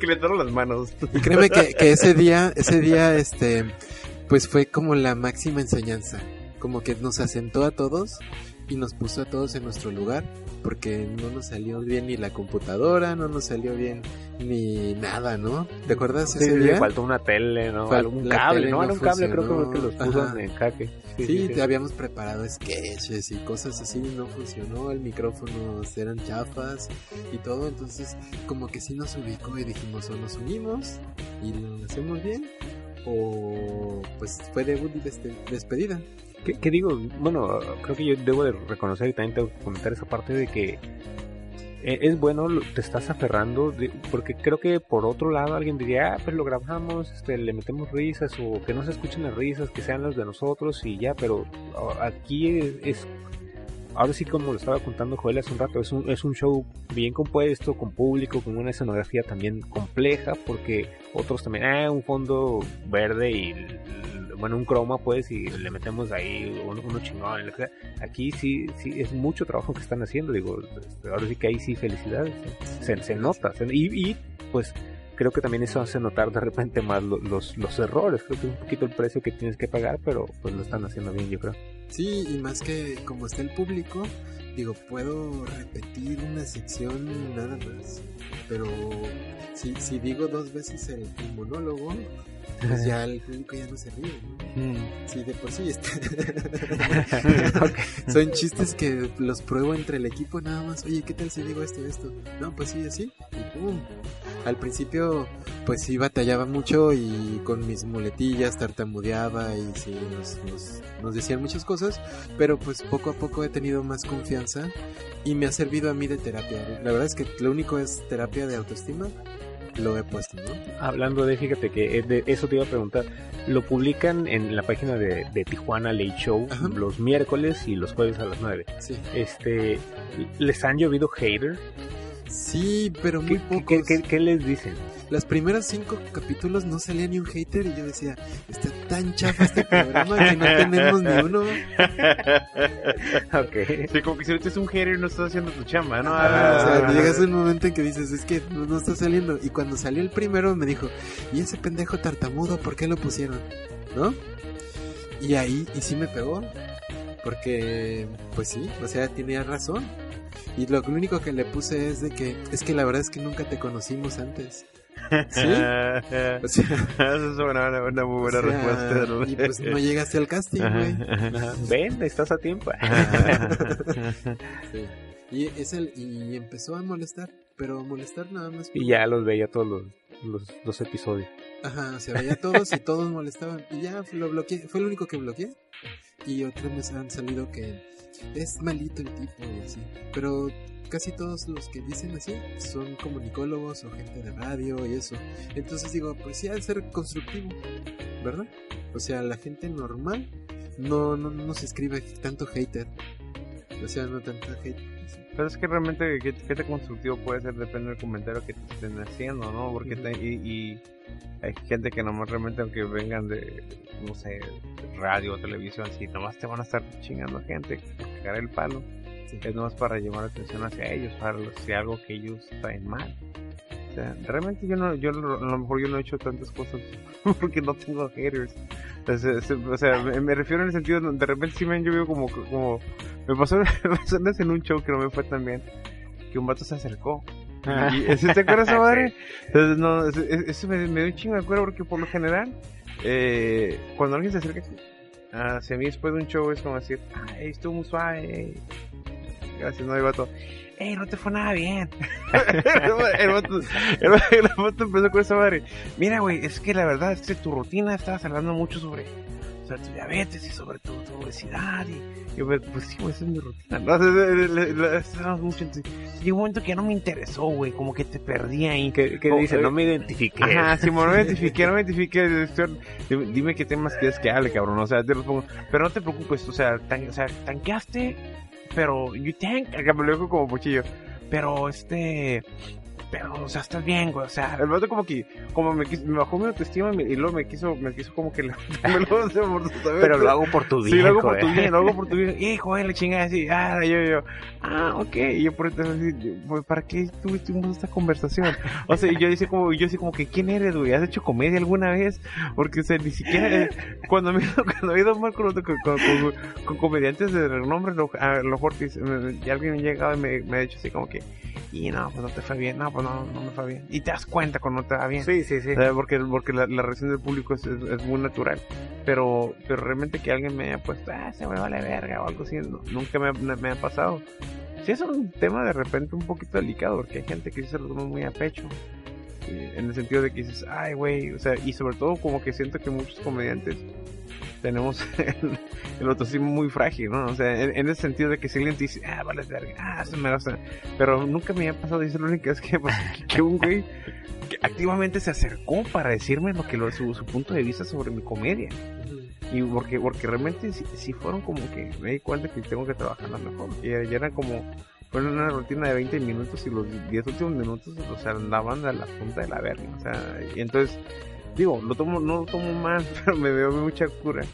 le las manos. Y créeme que, que ese día, ese día, este, pues fue como la máxima enseñanza. Como que nos asentó a todos y nos puso a todos en nuestro lugar. Porque no nos salió bien ni la computadora, no nos salió bien ni nada, ¿no? ¿Te acuerdas Sí, ese sí, día? faltó una tele, ¿no? Fal- la cable, ¿no? no Algún cable creo que fue que los puso Ajá. en jaque. Sí, Sí, te habíamos preparado sketches y cosas así, no funcionó, el micrófono eran chafas y todo, entonces como que sí nos ubicó y dijimos o nos unimos y lo hacemos bien o pues fue debut y despe- despedida. ¿Qué, digo? Bueno, creo que yo debo de reconocer y también tengo que comentar esa parte de que eh, es bueno, te estás aferrando, porque creo que por otro lado alguien diría, ah, pues lo grabamos, este, le metemos risas o que no se escuchen las risas, que sean las de nosotros y ya, pero ah, aquí es, es- ahora sí como lo estaba contando Joel hace un rato, es un, es un show bien compuesto, con público, con una escenografía también compleja, porque otros también, ah, un fondo verde y bueno, un croma pues y le metemos ahí uno, uno chingón. que sea. Aquí sí, sí, es mucho trabajo que están haciendo, digo, este, ahora sí que ahí sí felicidades, se, se nota, se- y, y, pues creo que también eso hace notar de repente más lo- los, los errores, creo que es un poquito el precio que tienes que pagar, pero pues lo están haciendo bien yo creo. Sí, y más que como está el público, digo, puedo repetir una sección nada más, pero si, si digo dos veces el, el monólogo, pues ya el público ya no se ríe, ¿no? Sí, de por sí está. Son chistes que los pruebo entre el equipo nada más. Oye, ¿qué tal si digo esto y esto? No, pues sí, así. Y pum. Al principio, pues sí batallaba mucho y con mis muletillas tartamudeaba y sí, nos, nos, nos decían muchas cosas. Pero pues poco a poco he tenido más confianza y me ha servido a mí de terapia. La verdad es que lo único es terapia de autoestima. Lo he puesto, ¿no? Hablando de, fíjate que eh, de eso te iba a preguntar, lo publican en la página de, de Tijuana Late Show Ajá. los miércoles y los jueves a las 9. Sí. Este, ¿les han llovido hater? Sí, pero ¿Qué, muy qué- pocos. qué- qué les dicen? Las primeras cinco capítulos no salía ni un hater y yo decía, está tan chafa este programa que no tenemos ni uno. ok. Sí, como que si ahorita es un hater no estás haciendo tu chamba, ¿no? Ah, o sea, Ah. llegas a un momento en que dices, es que no, no está saliendo. Y cuando salió el primero me dijo, ¿y ese pendejo tartamudo por qué lo pusieron? ¿No? Y ahí, y sí me pegó. Porque, pues sí, o sea, tenía razón. Y lo único que le puse es de que, es que la verdad es que nunca te conocimos antes. ¿Sí? O sea, es una, muy buena o sea, respuesta. ¿no? Y pues no llegaste al casting, güey. Ven, estás a tiempo. Sí. Y, es el, y empezó a molestar, pero molestar nada más. y ya los veía todos los, los, los episodios. Ajá, se veía todos y todos molestaban. Y ya lo bloqueé, fue el único que bloqueé. Y otros me han salido que es malito el tipo y así. Pero casi todos los que dicen así son comunicólogos o gente de radio y eso. Entonces digo, pues sí, al ser constructivo, ¿verdad? O sea, la gente normal no, no, no se escribe tanto hater. O sea, no tanto hate. Pero es que realmente qué, qué tan constructivo puede ser depende del comentario que te estén haciendo, ¿no? Porque te- y, y hay gente que nomás realmente aunque vengan de, no sé, radio o televisión, si nomás te van a estar chingando gente, cagar el palo, Sí. es nomás para llamar la atención hacia ellos, para si algo que ellos traen mal. O sea, realmente yo no, yo a lo mejor yo no he hecho tantas cosas porque no tengo haters. O sea, se- o sea, me, me refiero en el sentido de repente sí me han llovido como, como, me pasó, me pasó en un show que no me fue tan bien, que un vato se acercó. Y, ¿sí ¿Te acuerdas madre? Entonces, no, eso, me, me dio un chingo de acuerdo porque por lo general, eh, cuando alguien se acerca, hacia mí después de un show es como decir, ay, estuvo muy suave. Gracias, no, el vato. Ey, no te fue nada bien. el, vato, el, el vato empezó con esa madre. Mira, güey, es que la verdad es que tu rutina estabas hablando mucho sobre, sobre tu diabetes y sobre tu, tu obesidad. Y yo, pues sí, güey, esa es mi rutina. No, mucho. Llegó un momento que ya no me interesó, güey, como que te perdí ahí. Que, que dice, no me identifiqué. Ajá, si no me identifiqué, no me identifiqué. dime qué temas quieres que hable, cabrón. O sea, te los pongo. Pero no te preocupes, o sea, tan- o sea tanqueaste, pero you tank, acá me lo dijo como pochillo. Pero este. Pero, o sea, estás bien, güey. O sea, el vato como que, como me, quiso- me bajó mi autoestima y, me- y luego me quiso, me quiso como que le, me lo hace por. Pero lo hago por tu Sí, bien, lo hago por tu bien, lo hago por tu bien. Hijo, eh, la chingada así. Ah, yo, yo. Ah, ok. Y yo por entonces así, pues, ¿para qué tuvimos esta conversación? O sea, y yo decía como, yo decía como que, ¿quién eres, güey? ¿Has hecho comedia alguna vez? Porque, o sea, ni siquiera, eh, cuando me, cuando he ido mal con, con, con, con- con comediantes de renombre, lo- a lo mejor y alguien me ha llegado y me, me ha dicho así como que, y no, pues no te fue bien, no, pues no, no me fue bien. Y te das cuenta cuando no te va bien. Sí, sí, sí. Eh, porque porque la, la reacción del público es, es- es muy natural pero pero realmente que alguien me haya puesto ah se me vale verga o algo así no- nunca me, ha- me ha pasado sí es un tema de repente un poquito delicado porque hay gente que se lo toma muy a pecho en el sentido de que dices ay güey o sea y sobre todo como que siento que muchos comediantes tenemos el, el autoestima muy frágil, ¿no? O sea, en, en ese sentido de que si alguien te dice, ah, vale, verga, ah, se me gusta. Pero nunca me ha pasado, y es lo único es que, pues, que, un güey que activamente se acercó para decirme lo que lo, su, su punto de vista sobre mi comedia. Y porque, porque realmente si, si fueron como que me di cuenta que tengo que trabajar mejor. Y ya era como, fue una rutina de 20 minutos y los 10 últimos minutos, o sea, andaban a la punta de la verga. O sea, y entonces, digo, lo tomo, no lo tomo mal, pero me veo mucha cura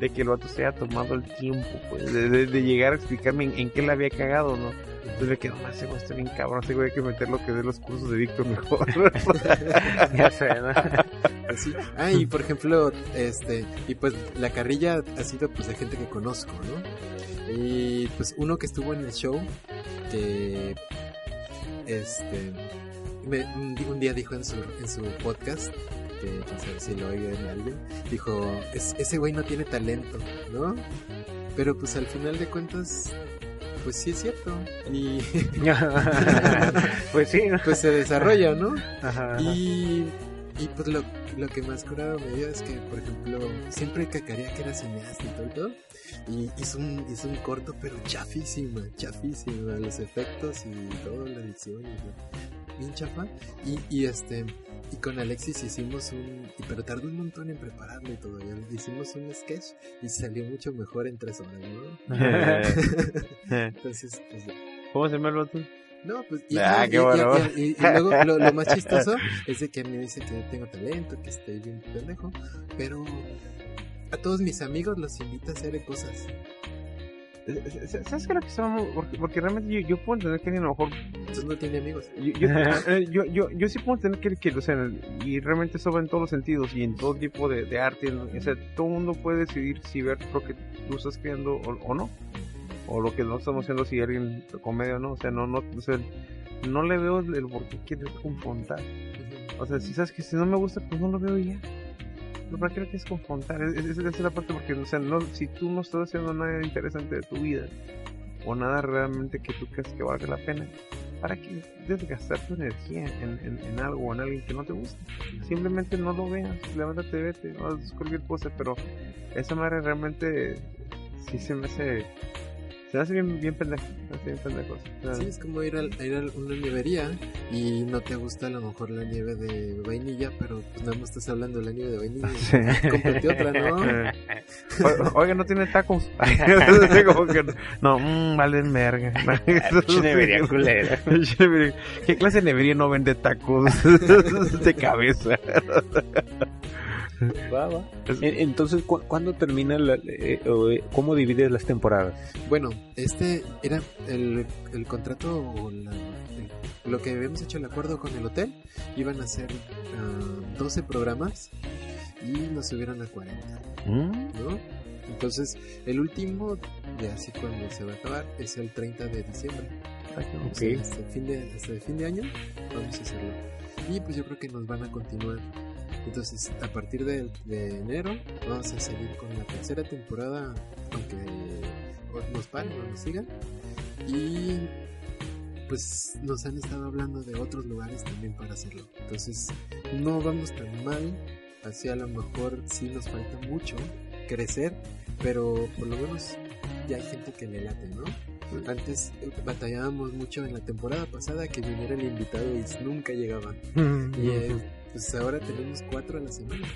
de que el vato se haya tomado el tiempo, pues, de, de- de llegar a explicarme en, en qué la había cagado, ¿no? Entonces me quedo más, ese güey está bien cabrón, ese güey hay que meter lo que de los cursos de Víctor mejor. Ya sé, ¿no? Así. Ah, y por ejemplo, este, y pues la carrilla ha sido pues de gente que conozco, ¿no? Y pues uno que estuvo en el show, que este, me- un día dijo en su, en su podcast, no sé si lo oigan alguien, dijo, "Es- ese güey no tiene talento, ¿no? Pero pues al final de cuentas, pues sí es cierto. Y pues sí, ¿no? pues se desarrolla, ¿no? Ajá, ajá. Y, y pues lo, lo que más curado me dio es que, por ejemplo, siempre cacaría que era cineasta y todo, y todo. Y hizo un, hizo un corto, pero chafísima, chafísima. Los efectos y todo, la edición, y lo- bien chafa. Y, y este, y con Alexis hicimos un, y pero tardó un montón en prepararlo y todo. y hicimos un sketch y salió mucho mejor en tres horas, ¿no? Entonces, pues, ¿Cómo se llama el vato? no, pues y, Ah, y- qué bueno. y- y- y luego lo, lo más chistoso es de que me dice que tengo talento, que estoy bien pendejo, pero a todos mis amigos los invita a hacer cosas. ¿Sabes qué lo que estamos? Porque, porque realmente yo, yo puedo entender que a lo mejor Entonces no tiene amigos. Yo, yo, eh, yo, yo, yo sí puedo entender que, que, o sea, y realmente eso va en todos los sentidos y en todo tipo de, de arte. ¿no? O sea, todo el mundo puede decidir si ver lo que tú estás creando o, o no. O lo que nosotros estamos haciendo, si alguien comedia o no. O sea, no, no, o sea, no le veo el, por qué quieres confrontar. O sea, si sabes que si no me gusta, pues no lo veo ya. No, ¿Para qué lo quieres confrontar? Es- es- es la parte porque, o sea, no, si tú no estás haciendo nada interesante de tu vida o nada realmente que tú creas que valga la pena, ¿para qué desgastar tu energía en, en, algo o en alguien que no te gusta? Simplemente no lo veas, levántate, vete, hagas cualquier cosa, pero esa madre realmente sí se me hace, se hace bien, bien pendejo, se me hace bien pendejo. O sea, Sí, es como ir, al- a ir a una nievería y no te gusta a lo mejor la nieve de vainilla, pero pues nada más estás hablando de la nieve de vainilla. Cómprate otra, ¿no? O- Oiga, no tiene tacos. Como que no, no mm, valen verga. Nevería culera. Nevería. ¿Qué clase de nevería no vende tacos de cabeza? Va, va. En- Entonces, ¿cu- ¿cuándo termina la, eh, o, eh, cómo divides las temporadas? Bueno, este era el, el contrato o la- el- lo que habíamos hecho el acuerdo con el hotel. Iban a ser ah, 12 programas y nos subieron a 40, ¿no? Entonces, el último, ya así cuando se va a acabar, es el 30 de diciembre. O sea, hasta, el fin de, hasta el fin de año vamos a hacerlo. Y pues yo creo que nos van a continuar. Entonces, a partir de, de enero vamos a seguir con la tercera temporada, aunque nos paren o nos sigan. Y pues nos han estado hablando de otros lugares también para hacerlo. Entonces, no vamos tan mal. Así a lo mejor sí nos falta mucho crecer, pero por lo menos ya hay gente que le late, ¿no? Antes eh, batallábamos mucho en la temporada pasada que viniera el invitado y nunca llegaban. y eh, pues ahora tenemos cuatro a la semana.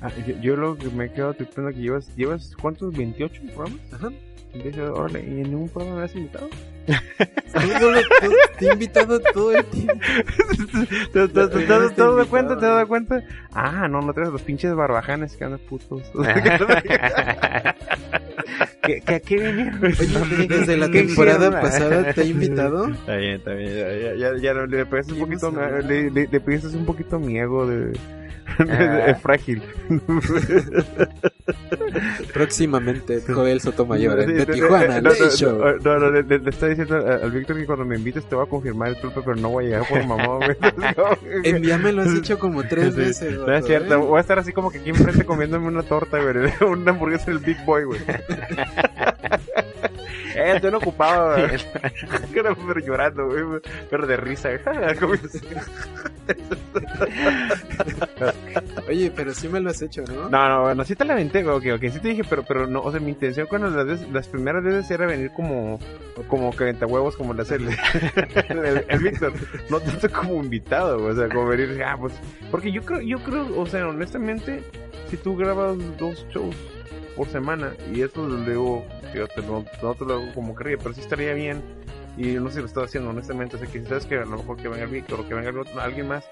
Ah, yo, yo, lo que me he quedado tripeando que llevas, llevas ¿cuántos? ¿28 programas? Ajá. Órale, ¿y en ningún programa me has invitado? te he invitado todo el tiempo. ¿Te, te, te, te has dado cuenta? ¿Te has dado cuenta? Ah, no, no traes los pinches barbajanes que andan putos. ¿Qué, qué, qué vinieron? Desde la temporada pasada te he invitado. Está bien, está bien. Ya, ya, ya le pegaste un poquito, le, le, le pegaste un poquito mi ego de... es frágil. Próximamente, Joel Sotomayor de Tijuana, no, no, no, no, le, le, está diciendo al Víctor que cuando me invites te voy a confirmar el truco, pero no voy a llegar por mamá. Envíame, lo has dicho como tres veces, No es cierto, voy a estar así como que aquí enfrente comiéndome una torta, güey, una hamburguesa del Big Boy, güey. Eh, estoy ocupado, güey. pero llorando, güey. Pero de risa, Oye, pero sí me lo has hecho, ¿no? No, no, bueno, sí te la aventé, ok, ok, sí te dije, pero, pero no, o sea, mi intención cuando las, veces, las primeras veces era venir como, como huevos, como hace el, el, el Víctor, no tanto como invitado, o sea, como venir, ah, pues, porque yo creo, yo creo, o sea, honestamente, si tú grabas dos shows por semana y eso lo digo, fíjate, no, no te lo hago como quería, pero sí estaría bien y no sé lo estoy haciendo honestamente, o sea que sabes que a lo mejor que venga el Víctor o que venga alguien más,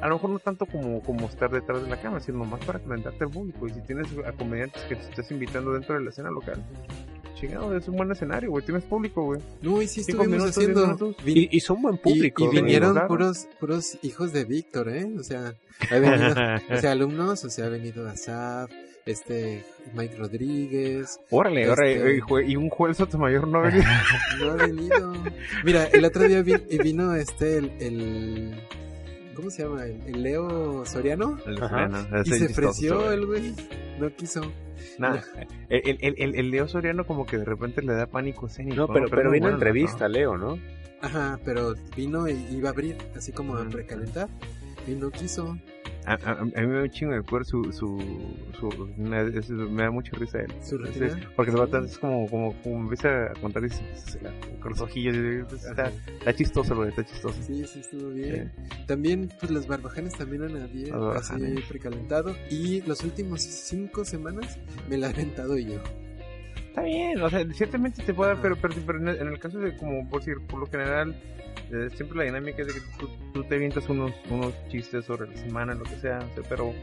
a lo mejor no tanto como, como estar detrás de la cámara, sino más para calentarte al público y si tienes a comediantes que te estés invitando dentro de la escena local. Chingado, es un buen escenario, güey. Tienes público, güey. No, y sí estuvimos minutos, haciendo. Y, y, son buen público. Y, y vinieron puros, puros hijos de Víctor, ¿eh? O sea, ha venido, o sea, alumnos, o sea, ha venido Asaf, este Mike Rodríguez. Órale, este... órale, y un juez Sotomayor no ha venido. no ha venido. Mira, el otro día vi, vino este, el, el, ¿cómo se llama? El, el Leo Soriano. El Soriano. Y se ofreció el güey, no quiso. Nada, el, el, el, el, Leo Soriano como que de repente le da pánico escénico. No, pero, pero vino a entrevista, ¿no? Leo, ¿no? Ajá, pero vino y iba a abrir, así como a precalentar, y no quiso. A, a, a, mí me da un chingo de cuero su, su, su me, es, me, da mucha risa él. ¿Su es, es, porque se va es como, como, como empieza a contar y con los ojillos, está, está chistoso, güey, está chistoso. Sí, sí, estuvo bien. Sí. También, pues las barbajanes también han habido, así precalentado. Y las últimas cinco semanas me la he aventado yo. Está bien, o sea, ciertamente te puede dar, pero, pero, pero en, el, en el caso de, como por decir, por lo general, eh, siempre la dinámica es de que tú, tú, te avientas unos, unos chistes sobre la semana, lo que sea, o sea pero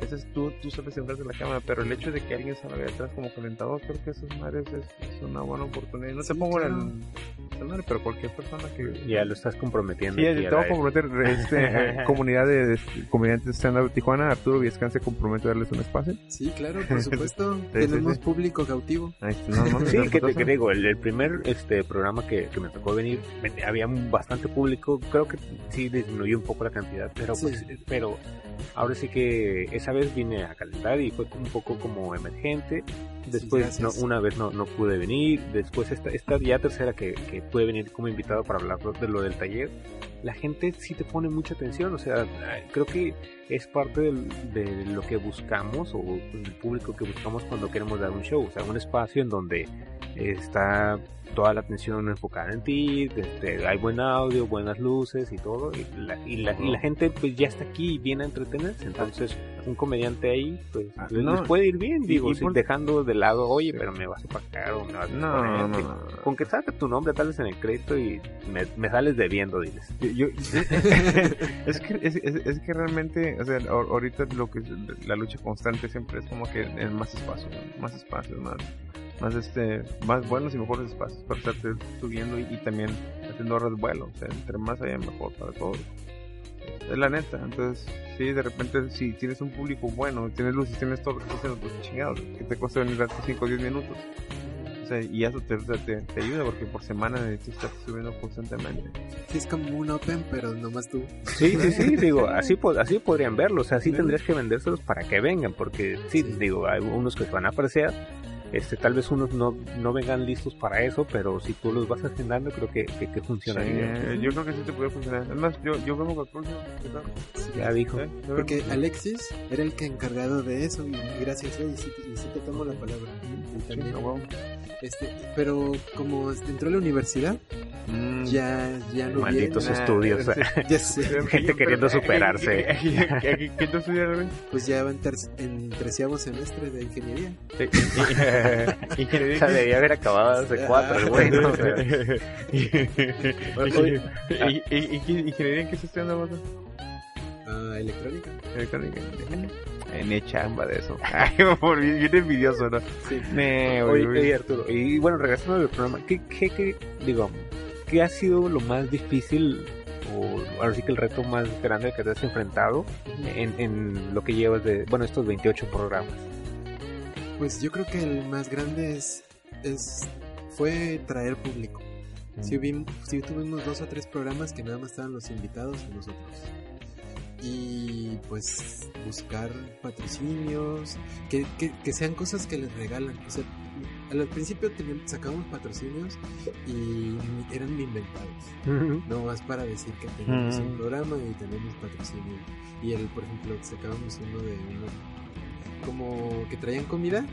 ese es tú, tú sabes entrar de la cámara, pero el hecho de que alguien salga de atrás como calentador, creo que esas madres es, es una buena oportunidad. No sí, te pongo claro. en el pero cualquier persona que... Ya lo estás comprometiendo. Sí, te voy a comprometer, este, comunidad de, de comediantes de stand-up de Tijuana, Arturo Viescan se compromete a darles un espacio. Sí, claro, por supuesto, sí, tenemos sí, público cautivo. Ahí, no, no, sí, que te, que digo, el, el, primer este programa que, que me tocó venir, había bastante público, creo que sí disminuyó un poco la cantidad, pero pues, pero ahora sí que esa vez vine a calentar y fue un poco como emergente. Después sí, no, una vez no, no pude venir. Después esta, esta ya tercera que, que pude venir como invitado para hablar de lo del taller. La gente sí te pone mucha atención. O sea, creo que es parte de lo que buscamos o el público que buscamos cuando queremos dar un show. O sea, un espacio en donde está toda la atención enfocada en ti, este, hay buen audio, buenas luces y todo, y la, y la, y la gente pues ya está aquí y viene a entretenerse, entonces un comediante ahí pues ah, no, les puede ir bien, digo, por... dejando de lado, oye, pero me vas a pagar o me vas a no, no, no, no, con que saque tu nombre tal vez en el crédito y me, me sales debiendo, diles. Yo, yo, es, que, es, es, es, que realmente, o sea, ahorita lo que la lucha constante siempre es como que en más espacio, más espacio, más más este más buenos y mejores espacios para estarte subiendo y, y también haciendo horas de vuelo o sea entre más allá mejor para todos es la neta entonces sí de repente si tienes un público bueno tienes luces tienes todo lo que estás haciendo pues chingados que te cuesta venir a 5 o 10 minutos sea, y eso te, te, te ayuda porque por semana necesitas estar subiendo constantemente. Sí, es como un open, pero nomás tú. Sí, sí, sí, digo, así, así podrían verlo, o sea, sí tendrías que vendérselos para que vengan, porque sí, Sí. digo, hay unos que van a apreciar, este, tal vez unos no, no vengan listos para eso, pero si tú los vas agendando, creo que, que, que funcionaría. Sí, yo creo que sí te puede funcionar. Además, yo, yo vengo con Pulso. Ya dijo. Porque Alexis era el que encargado de eso y gracias a él y sí, y sí te tomo la palabra. También, este, pero como entró a la universidad, Mm. ya, ya no Malditos viene. estudios. Ya sé, Gente queriendo superarse. ¿Qué tú estudias, güey? pues ya va en, ter- en treceavo semestre de ingeniería. O sea, debía haber acabado hace cuatro, el güey, ¿no? O sea, Oye, ¿y- y- y qué- ¿Ingeniería en qué estás estudiando vos? Ah, electrónica. Electrónica. Ni chamba de eso. Ay, bien envidioso, ¿no? Sí. Me oye, Arturo, y bueno, regresando al programa, ¿qué, qué, qué, digo, qué ha sido lo más difícil o ahora sí que el reto más grande que te has enfrentado en, en lo que llevas de, bueno, estos 28 programas? Pues yo creo que el más grande es, es fue traer público. Si, tuvimos dos o tres programas que nada más estaban los invitados y nosotros. Y pues buscar patrocinios, que, que, que sean cosas que les regalan. O sea, al principio teníamos, sacábamos patrocinios y eran inventados. No más para decir que tenemos un programa y tenemos patrocinio. Y el, por ejemplo, sacábamos uno de uno como que traían comida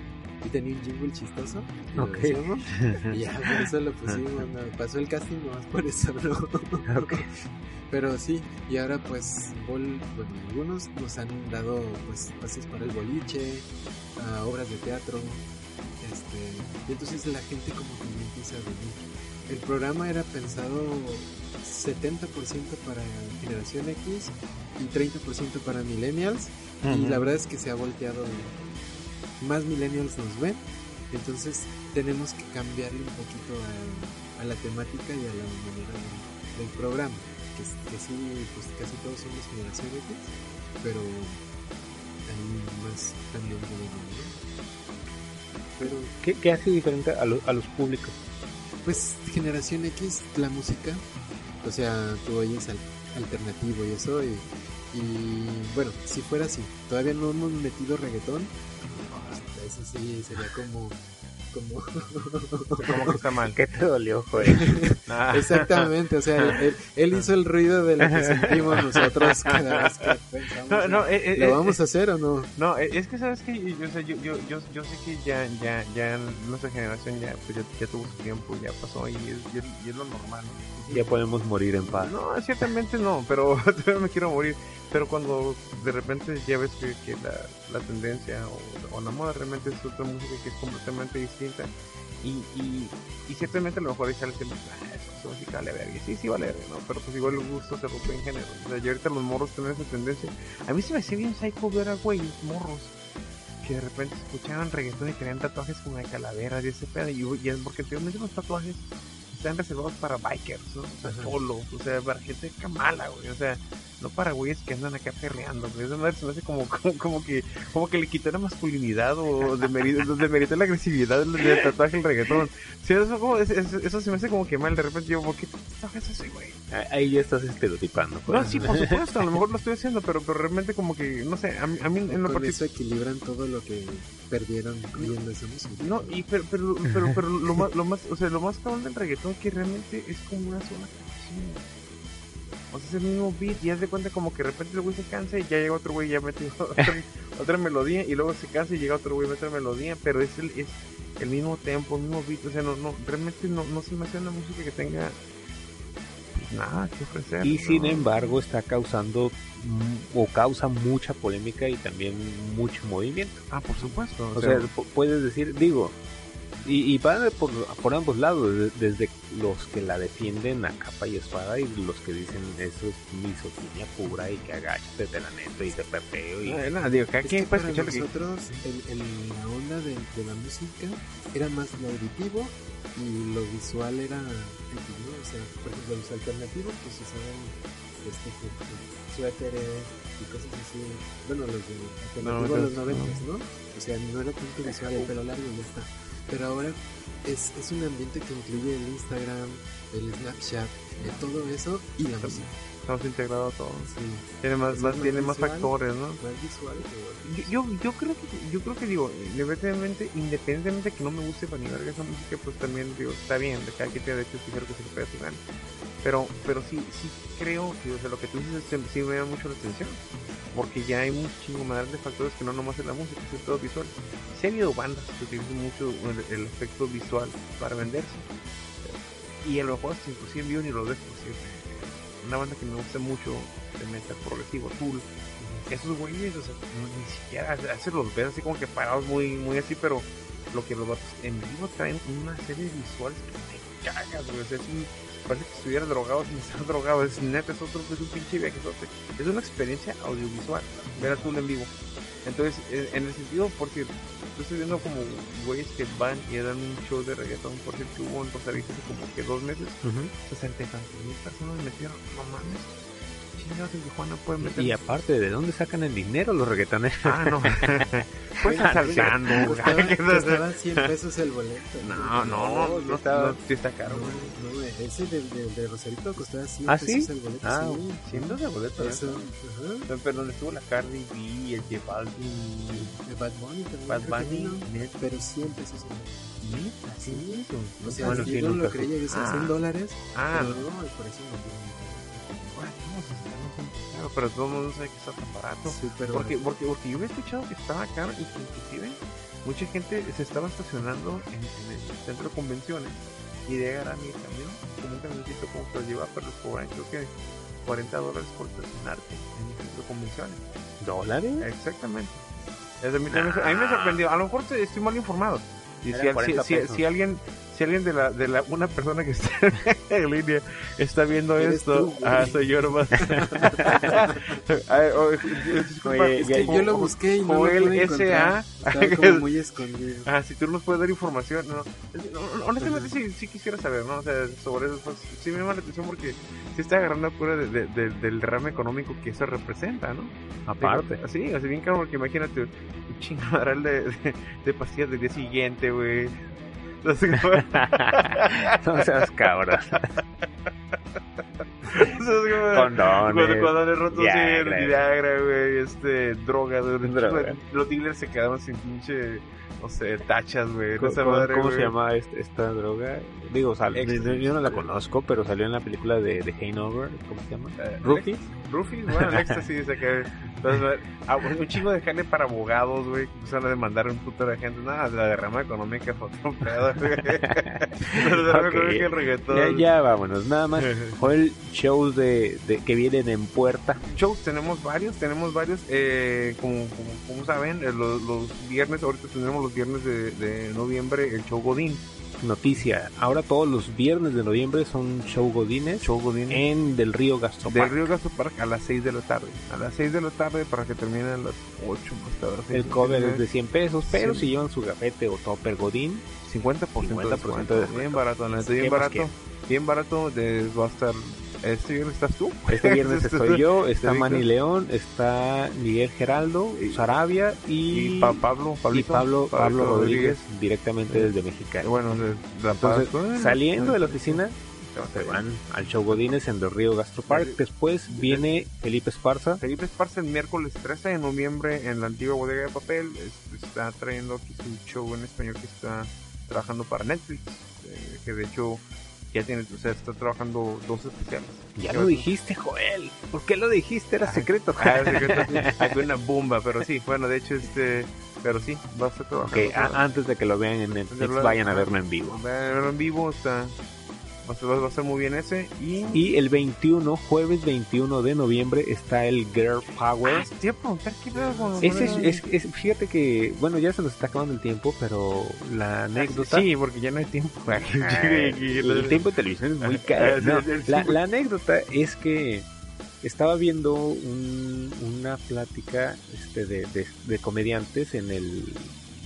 y tenía un jingle chistoso. y lo y ya por eso lo pusimos. no, pasó el casting nomás por eso, ¿no? Ok. Pero sí, y ahora pues bol- bueno, algunos nos han dado pues pases para el boliche, a obras de teatro, este, y entonces la gente como que ya empieza a venir. El programa era pensado 70% para generación X y 30% para millennials, y la verdad es que se ha volteado, más millennials nos ven, entonces tenemos que cambiarle un poquito a, a la temática y a la manera del- del programa que, que sí, pues casi todos somos generación X, pero hay más también de ¿no? Pero, ¿Qué, qué hace diferente a, lo- a los públicos? Pues, generación X, la música, o sea, tú oyes al- alternativo y eso, y, bueno, si fuera así, todavía no hemos metido reggaetón, eso sí sería como. Como ¿Cómo que está mal? ¿Qué te dolió, joder? Ah. Exactamente, o sea, él, él hizo el ruido de lo que sentimos nosotros cada vez que pensamos. No, no, eh, eh, ¿Lo eh, vamos a hacer o no? No, eh, es que sabes que yo, o sea, yo, yo, yo, yo sé que ya, ya, ya nuestra generación ya, pues ya, ya tuvo su tiempo, ya pasó y es, y es, y es lo normal. ¿no? Ya podemos morir en paz. No, ciertamente no, pero todavía me quiero morir. Pero cuando de repente ya ves que, que la, la tendencia o, o la moda realmente es otra música que es completamente distinta. Y, y, y ciertamente a lo mejor dice alguien, ah, eso, esa música vale verga. Y Sí, sí vale verga, ¿no? Pero pues igual el gusto se rompe en género. O sea, y ahorita los morros tienen esa tendencia. A mí se me hacía bien psycho ver a güeyes morros que de repente escuchaban reggaetón y tenían tatuajes como de calaveras y ese pedo. Y, es porque anteriormente los tatuajes están reservados para bikers, ¿no? O sea, solos, o sea, para gente camala, güey, o sea, no para güeyes que andan acá perreando, güey. Esa madre se me hace como, como, como que, como que le quitó la masculinidad o demeritó, demeritó la agresividad del, del tatuaje el reggaetón. Sí, eso, como, es- es- eso se me hace como que mal, de repente yo, ¿por qué tatuajes ese, güey? Ahí ya estás estereotipando. pues. No, sí, por supuesto, a lo mejor lo estoy haciendo, pero, pero realmente como que, no sé, a mí, a mí en lo Con particular... eso equilibran todo lo que perdieron viendo esa música. No, y pero, pero, pero, pero lo más, lo más, o sea, lo más cabrón del reggaetón que realmente es como una sola canción. O sea, es el mismo beat y haz de cuenta como que de repente el güey se cansa y ya llega otro güey y ya mete otra, otra melodía y luego se cansa y llega otro güey y mete otra melodía, pero es el, es el mismo tempo, el mismo beat, o sea, no, no, realmente no, no se me hace una música que tenga pues, nada que ofrecer. Y sin embargo está causando o causa mucha polémica y también mucho movimiento. Ah, por supuesto. O sea, pu- puedes decir, digo, y, y van por, por ambos lados, de- desde los que la defienden a capa y espada y los que dicen eso es misoginia pura y que agáchate de la neta y te perreo y... digo, Es quien que para nosotros el, el- la onda de, de la música era más lo auditivo y lo visual era ¿no? O sea, por ejemplo, los alternativos pues usaban este, suéteres y cosas así. Bueno, los de los Noventas, noventas, ¿no? O sea, no era tanto visual, el pelo largo y ya está. Pero ahora es, es un ambiente que incluye el Instagram, el Snapchat, de todo eso y la música. Estamos integrados todos. Sí. Tiene más, más, más tiene más factores, ¿no? Más visual que Yo, yo, yo creo que, yo creo que digo, independientemente, independientemente de que no me guste para ni verga esa música, pues también digo, está bien, de cada quien tiene derecho a escuchar que se le su gana. Pero, pero sí, sí creo que, o sea, lo que tú dices sí, sí me llama mucho la atención. Porque ya hay un chingo más de factores que no nomás es la música, es todo visual. Sí ha habido bandas que utilizan mucho el, el aspecto visual para venderse. Y a lo mejor inclusive en vivo ni lo ves, por. Una banda que me gusta mucho de metal progresivo, Tool. Esos güeyes, o sea, no, ni siquiera veces los ves así como que parados muy, muy así, pero lo que los vatos en vivo traen una serie de visuales que te cagas, güey. O sea, es un, parece que estuviera drogado sin estar drogado. Es neta, es otro, es un pinche viajezote. Es una experiencia audiovisual, ver a Tool en vivo. Entonces, en, en el sentido, porque yo estoy viendo como güeyes que van y dan un show de reggaetón, por ejemplo, hubo en Costa Rica hace como que dos meses, 60 y tantos mil personas metieron, no mames, chingados en Tijuana pueden meter. Y aparte, ¿de dónde sacan el dinero los reggaetoneros? Ah, no. pues Ah, asaltando. Costaba, güey. costaba 100 pesos el boleto. No, no, no, no, estaba- no, sí está caro, no, ese de, de, de Rosarito costaba 100 ¿Ah, sí? pesos el boleto. Ah, sí. siendo de boleto. ¿eh? Eso, Pero donde estuvo la Cardi B, el J Balvin, De Bad Bunny también. Bad Bunny, Pero 100 pesos el boleto. neta, sí. O sea, Bueno, yo sí, no nunca lo creía, yo decía Ah. 100 dólares. Ah, pero no. por eso no caro, pero todo el mundo sabe que está tan barato. Súper Porque, barato. porque, porque yo había escuchado que estaba caro y que inclusive mucha gente se estaba estacionando en, en el centro de convenciones y de agarrar mi camión, como un camioncito como que lo lleva, pero les cobran creo que 40 dólares por estacionarte en el centro de convenciones. ¿Dólares? Exactamente. A, mí, me- a mí me sorprendió. A lo mejor estoy mal informado. Y si, si- 40 si- pesos. si alguien, si alguien de la, de la, una persona que está en línea está viendo esto, tú, ah, soy yo nomás. Ay, oh, disculpa, Oye, Es que yo lo busqué y no lo pude encontrar. Estaba como muy escondido. Ah, si tú nos puedes dar información, no. Es- no, honestamente sí, sí quisiera saber, ¿no? O sea, sobre eso, pues, sí me llama la atención porque sí está agarrando cura de, de- de- del derrame económico que eso representa, ¿no? Aparte. Sí, así bien caro, porque imagínate un chingaderal de, de, de pastillas del día siguiente, güey. No seas cabras. entonces, como- Condones. Cuando, cuando le rotos Viagra. sí, Viagra, güey, este, droga, güey. Droga. Los dealers se quedaban sin pinche, no sé, tachas, güey. ¿Cómo, esa cómo- madre, cómo se llama este- esta droga? Digo, sal- yo no la conozco, pero salió en la película de, de Hanover. ¿Cómo se llama? Eh, Rookie. Rufis, bueno, el éxtasis, acá. Entonces, ah, un chingo de jale para abogados, güey, que a demandar un puto de gente. Nada, la derrama económica fue otro pedo, güey. La derrama Ok. económica Ya, reggaetón. ya vámonos, nada más. Joel, shows de, de que vienen en puerta. Shows tenemos varios, tenemos varios. Eh, como, como, como saben, eh, los, los viernes, ahorita tendremos los viernes de, de noviembre el show Godín. Noticia, ahora todos los viernes de noviembre son show godines Show Godín. en Del Río Del Gastropark. Río Gasto Park a las 6 de la tarde. A las 6 de la tarde para que terminen a las 8 más tarde. El cover es de 100 pesos, pero Sí. si llevan su gafete o topper godín, 50%, 50% de descuento. de descuento. Bien barato, ¿Qué bien barato. Bien barato. De, va a estar. Este viernes estás tú. Este viernes estoy yo, está Víctor. Manny León, está Miguel Geraldo, Sarabia Y y, Pa- Pablo, y Pablo, Pablo Rodríguez directamente desde Mexicali. Bueno, La. Entonces, saliendo de la sí. oficina, Se van. al show Godines en Del Río Gastropark. Sí. Después viene Felipe Esparza. Felipe Esparza el miércoles 13 de noviembre en la antigua bodega de papel. es- está trayendo aquí su show en español que está trabajando para Netflix. eh, que de hecho ya tiene, o sea, está trabajando dos especiales. Ya lo dijiste, Joel. ¿Por qué lo dijiste? Era secreto. Ah, es secreto. Hay una bomba, pero sí, bueno, de hecho, este, pero sí, va a trabajando. Ok, a- antes de que lo vean en Netflix, vayan a verlo en vivo. Va a verlo en vivo, está, va a ser- va a ser muy bien ese. Y, Y el 21, jueves 21 de noviembre, está el Girl Power. Ah, te iba a preguntar qué pedo Ese es, es- es- fíjate que, bueno, ya se nos está acabando el tiempo, pero la anécdota. Sí, porque ya no hay tiempo. el tiempo de televisión es muy caro. Sí, No, la, la anécdota es que estaba viendo un- una plática este, de, de- de comediantes en el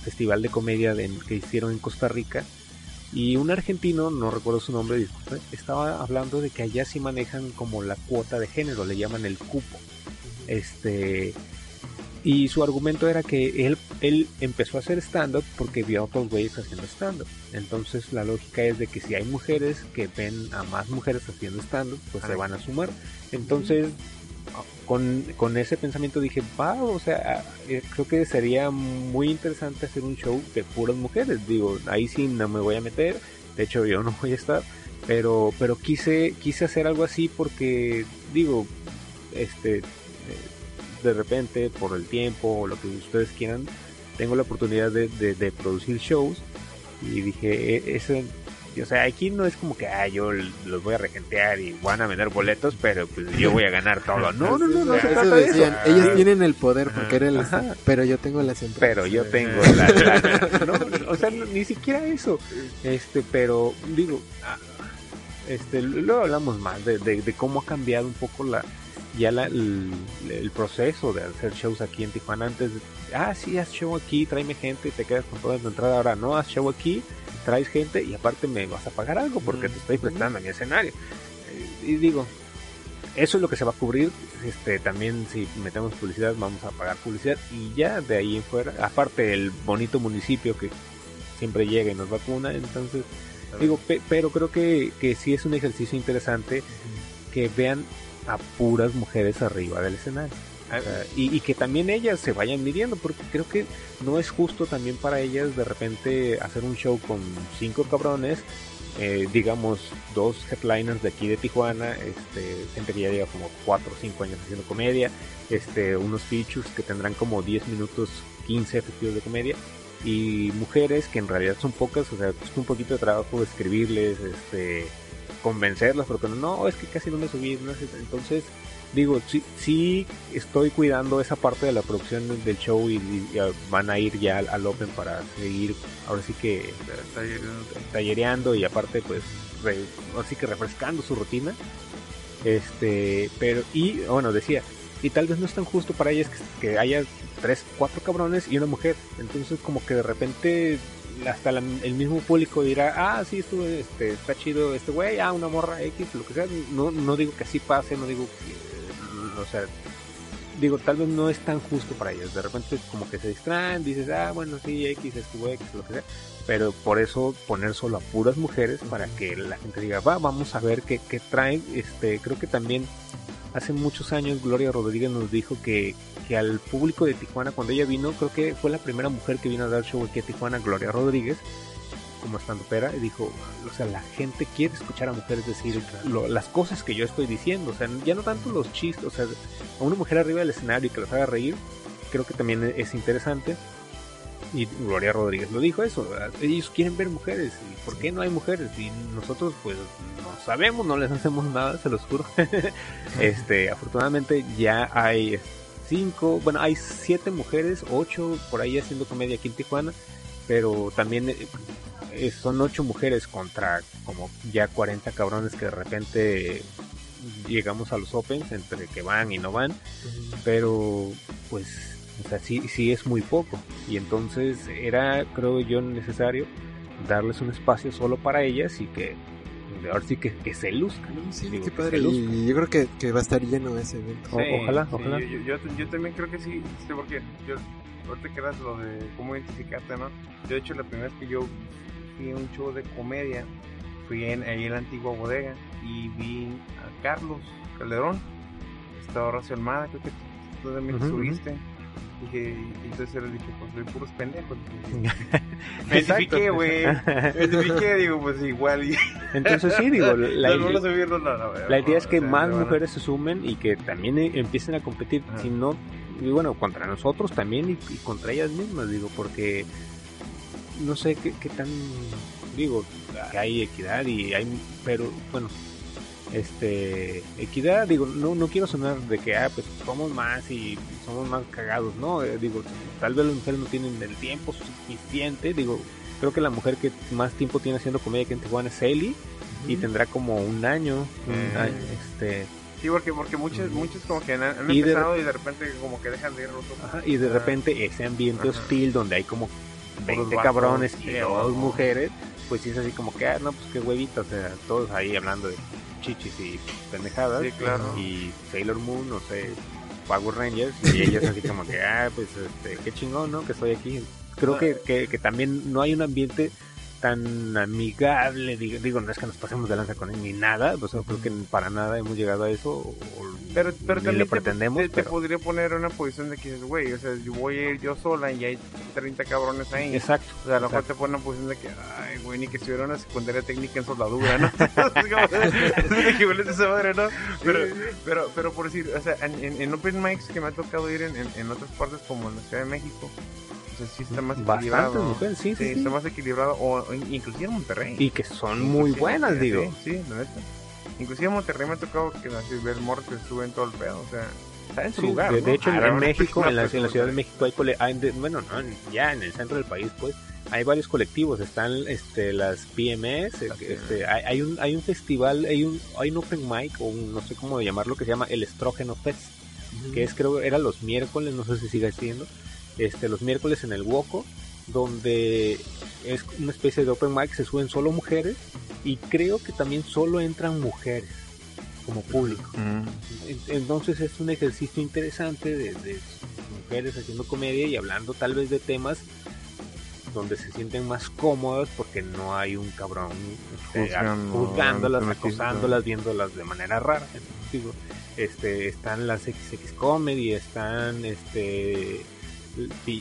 festival de comedia de- que hicieron en Costa Rica y un argentino, no recuerdo su nombre, disculpe, estaba hablando de que allá sí manejan como la cuota de género, le llaman el cupo. Este Y su argumento era que él, él empezó a hacer stand-up porque vio a otros güeyes haciendo stand-up. Entonces la lógica es de que si hay mujeres que ven a más mujeres haciendo stand-up, pues se van a sumar. Entonces, con, con ese pensamiento dije, va, o sea, eh, creo que sería muy interesante hacer un show de puras mujeres. Digo, ahí sí no me voy a meter. De hecho, yo no voy a estar. Pero, pero quise, quise hacer algo así porque, digo, este de repente por el tiempo o lo que ustedes quieran tengo la oportunidad de, de, producir shows y dije e, ese o sea aquí no es como que ah, yo los voy a regentear y van a vender boletos pero pues yo voy a ganar todo no no no no, se trata de eso. ellos tienen el poder porque era el pero yo tengo las empresas pero yo tengo la, o sea ni siquiera eso. Este pero digo ah, este luego hablamos más de, de cómo ha cambiado un poco la ya el, proceso de hacer shows aquí en Tijuana. Antes, ah, sí, haz show aquí, tráeme gente, te quedas con toda tu entrada, ahora no, haz show aquí, traes gente y aparte me vas a pagar algo porque te estoy prestando a mi escenario. Eh, y digo, eso es lo que se va a cubrir, este también si metemos publicidad vamos a pagar publicidad y ya de ahí en fuera, aparte el bonito municipio que siempre llega y nos vacuna, entonces digo, pero creo que, que sí es un ejercicio interesante que vean a puras mujeres arriba del escenario. Ah, y, que también ellas se vayan midiendo, porque creo que no es justo también para ellas de repente hacer un show con cinco cabrones, eh, digamos dos headliners de aquí de Tijuana, este, gente que ya lleva como cuatro o cinco años haciendo comedia, este, unos features que tendrán como 10 minutos, 15 efectivos de comedia, y mujeres que en realidad son pocas, o sea, es un poquito de trabajo escribirles, este convencerlas, porque no, es que casi no me subí, entonces digo, sí, sí estoy cuidando esa parte de la producción del show y, van a ir ya al, Open para seguir, ahora sí que tallereando y aparte pues, así que refrescando su rutina. Este, pero, y bueno, decía, y tal vez no es tan justo para ellas que, haya tres, cuatro cabrones y una mujer, entonces como que de repente hasta el mismo público dirá, ah, sí, estuvo, este, está chido este güey, ah, una morra X, lo que sea. No, no digo que así pase, no digo que, o sea, digo, tal vez no es tan justo para ellos. De repente como que se distraen, dices, ah, bueno, sí, X, estuvo X, lo que sea. Pero por eso poner solo a puras mujeres para que la gente diga, va, vamos a ver qué, qué traen. Este, creo que también hace muchos años Gloria Rodríguez nos dijo que, que al público de Tijuana, cuando ella vino, creo que fue la primera mujer que vino a dar show aquí a Tijuana, Gloria Rodríguez, como estando pera, y dijo, o sea, la gente quiere escuchar a mujeres decir las cosas que yo estoy diciendo, o sea, ya no tanto los chistes, o sea, a una mujer arriba del escenario y que los haga reír, creo que también es interesante. Y Gloria Rodríguez lo dijo eso, ellos quieren ver mujeres, ¿y por qué no hay mujeres? Y nosotros pues no sabemos, no les hacemos nada, se los juro. este, afortunadamente ya hay cinco, bueno, hay siete mujeres, ocho por ahí haciendo comedia aquí en Tijuana, pero también eh, son ocho mujeres contra como ya 40 cabrones que de repente llegamos a los Opens entre que van y no van, pero pues o sea, sí, sí es muy poco. Y entonces era, creo yo, necesario darles un espacio solo para ellas y que ahora sí que, que se luzcan. Sí, qué padre. Y yo creo que, que, va a estar lleno ese evento. ojalá, ojalá. Yo, yo, también creo que sí, porque yo, ahorita quedas lo de cómo identificarte, ¿no? Yo, de hecho, la primera vez que yo fui a un show de comedia, fui en, ahí en la antigua bodega y vi a Carlos Calderón, estaba Horacio Almada, creo que tú también subiste y entonces él dije, pues soy puros pendejos. me identifiqué, güey. Me identifiqué, digo, pues igual. Y... Entonces sí, digo, la, la idea es que más mujeres se sumen y que también e, empiecen a competir, si no, y bueno, contra nosotros también y, contra ellas mismas, digo, porque no sé qué, qué tan, digo, que hay equidad y hay, pero bueno, este equidad digo no no quiero sonar de que ah pues somos más y somos más cagados no eh, digo tal vez las mujeres no tienen el tiempo suficiente digo creo que la mujer que más tiempo tiene haciendo comedia que en Tijuana es Ellie y tendrá como un año, este Sí, porque, porque muchos, muchos como que han, empezado y de repente como que dejan de ir y de repente ese ambiente hostil donde hay como 20 cabrones y dos mujeres, pues sí es así como que, ah, no, pues qué huevita, o sea, todos ahí hablando de chichis y pendejadas. Sí, claro. Y Sailor Moon, no sé, Power Rangers y ellas así como que, ah, pues este, qué chingón, ¿no? Que estoy aquí. Creo que, que, que también no hay un ambiente tan amigable, digo, digo, no es que nos pasemos de lanza con él ni nada, o sea, creo que para nada hemos llegado a eso, o, Pero, pero ni también lo te- pretendemos, te, te pero- podría poner en una posición de que dices, güey, o sea, yo voy a ir yo sola y hay 30 cabrones ahí. Exacto. O sea, a lo mejor te pone en una posición de que, ay, güey, ni que estuviera una secundaria técnica en soldadura, ¿no? es esa madre, ¿no? Pero, pero, pero por decir, o sea, en, en, en Open Mics que me ha tocado ir en, en, en otras partes como en la Ciudad de México, sea, sí está más Bastantes equilibrado. mujeres, sí, sí, sí. está más equilibrado, o, o inclusive en Monterrey. Y que son muy buenas, sí, digo. Sí, la neta. Inclusive en Monterrey me ha tocado que ver morros que suben todo el pedo, o sea, está en su Sí, lugar. de, ¿no? de hecho, en, Ah, México, en la, en la Ciudad de México hay, cole- hay de- bueno, no, ya en el centro del país, pues, hay varios colectivos. Están este, las PMS, Las este, hay, hay un, hay un festival, hay un, hay un open mic, o un- no sé cómo llamarlo, que se llama el Estrógeno Fest, que es, creo, era los miércoles, no sé si sigue siendo, este, los miércoles en el Woco, donde es una especie de open mic, se suben solo mujeres, y creo que también solo entran mujeres como público. Mm. En- Entonces es un ejercicio interesante de, de mujeres haciendo comedia y hablando tal vez de temas donde se sienten más cómodas porque no hay un cabrón este, juzgándolas, acosándolas, viéndolas de manera rara. Digo, este, están las XX comedy, están este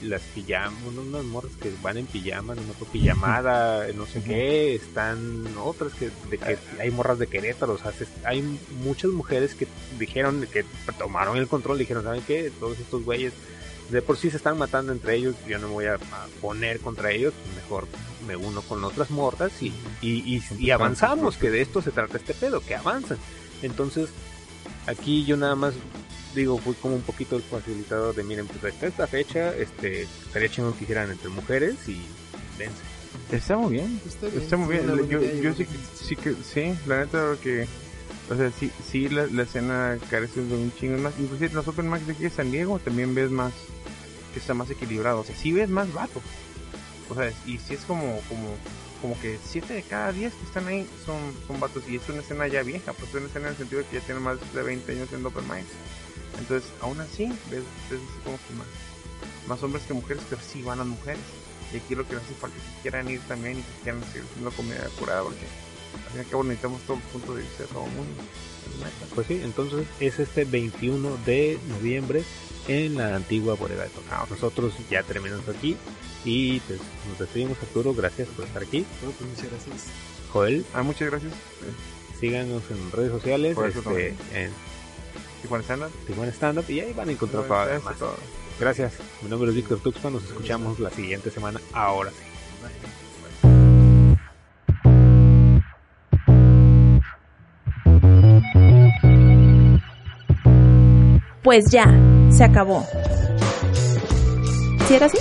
las pijamas, unas morras que van en pijama, no me pijamada, no sé qué, están otras que, de que hay morras de Querétaro, o sea, se- hay muchas mujeres que dijeron que tomaron el control, dijeron, ¿saben qué? Todos estos güeyes de por sí se están matando entre ellos, yo no me voy a, poner contra ellos, mejor me uno con otras y, y, y- y avanzamos, que de esto se trata este pedo, que avanzan. Entonces, aquí yo nada más digo, fui como un poquito el facilitador de miren, pues esta, esta fecha, este, estaría chingón que hicieran entre mujeres y vence. Está muy bien. Está bien. Está muy bien. Yo, yo sí, que- sí que, sí, la neta que, o sea, sí, sí la, la escena carece de un chingo más. Inclusive en los Open Max de aquí de San Diego también ves más, que está más equilibrado. O sea, sí ves más vatos. O sea, y sí es como, como, como que 7 de cada 10 que están ahí son, son vatos. Y es una escena ya vieja, pues es una escena en el sentido de que ya tiene más de 20 años en Open Mics. Entonces, aún así, ves, ves así como que más, más hombres que mujeres, pero sí van las mujeres. Y aquí lo que hace falta es que quieran ir también y que quieran seguir haciendo comida curada, porque al fin y al cabo necesitamos todos los puntos de vista de todo el mundo. Pues sí, entonces es este 21 de noviembre en la antigua bodega de Tocao. Nosotros ya terminamos aquí y pues nos despedimos Arturo, gracias por estar aquí. Pues muchas gracias. Joel, Ah, muchas gracias. Síganos en redes sociales, Por eso este, en Tijuana Stand Up. Tijuana Stand Up y ahí van a encontrar todo todo. Gracias, mi nombre es Víctor Tuxpan, nos escuchamos la siguiente semana, ahora sí. Pues ya, se acabó. ¿Sí era así?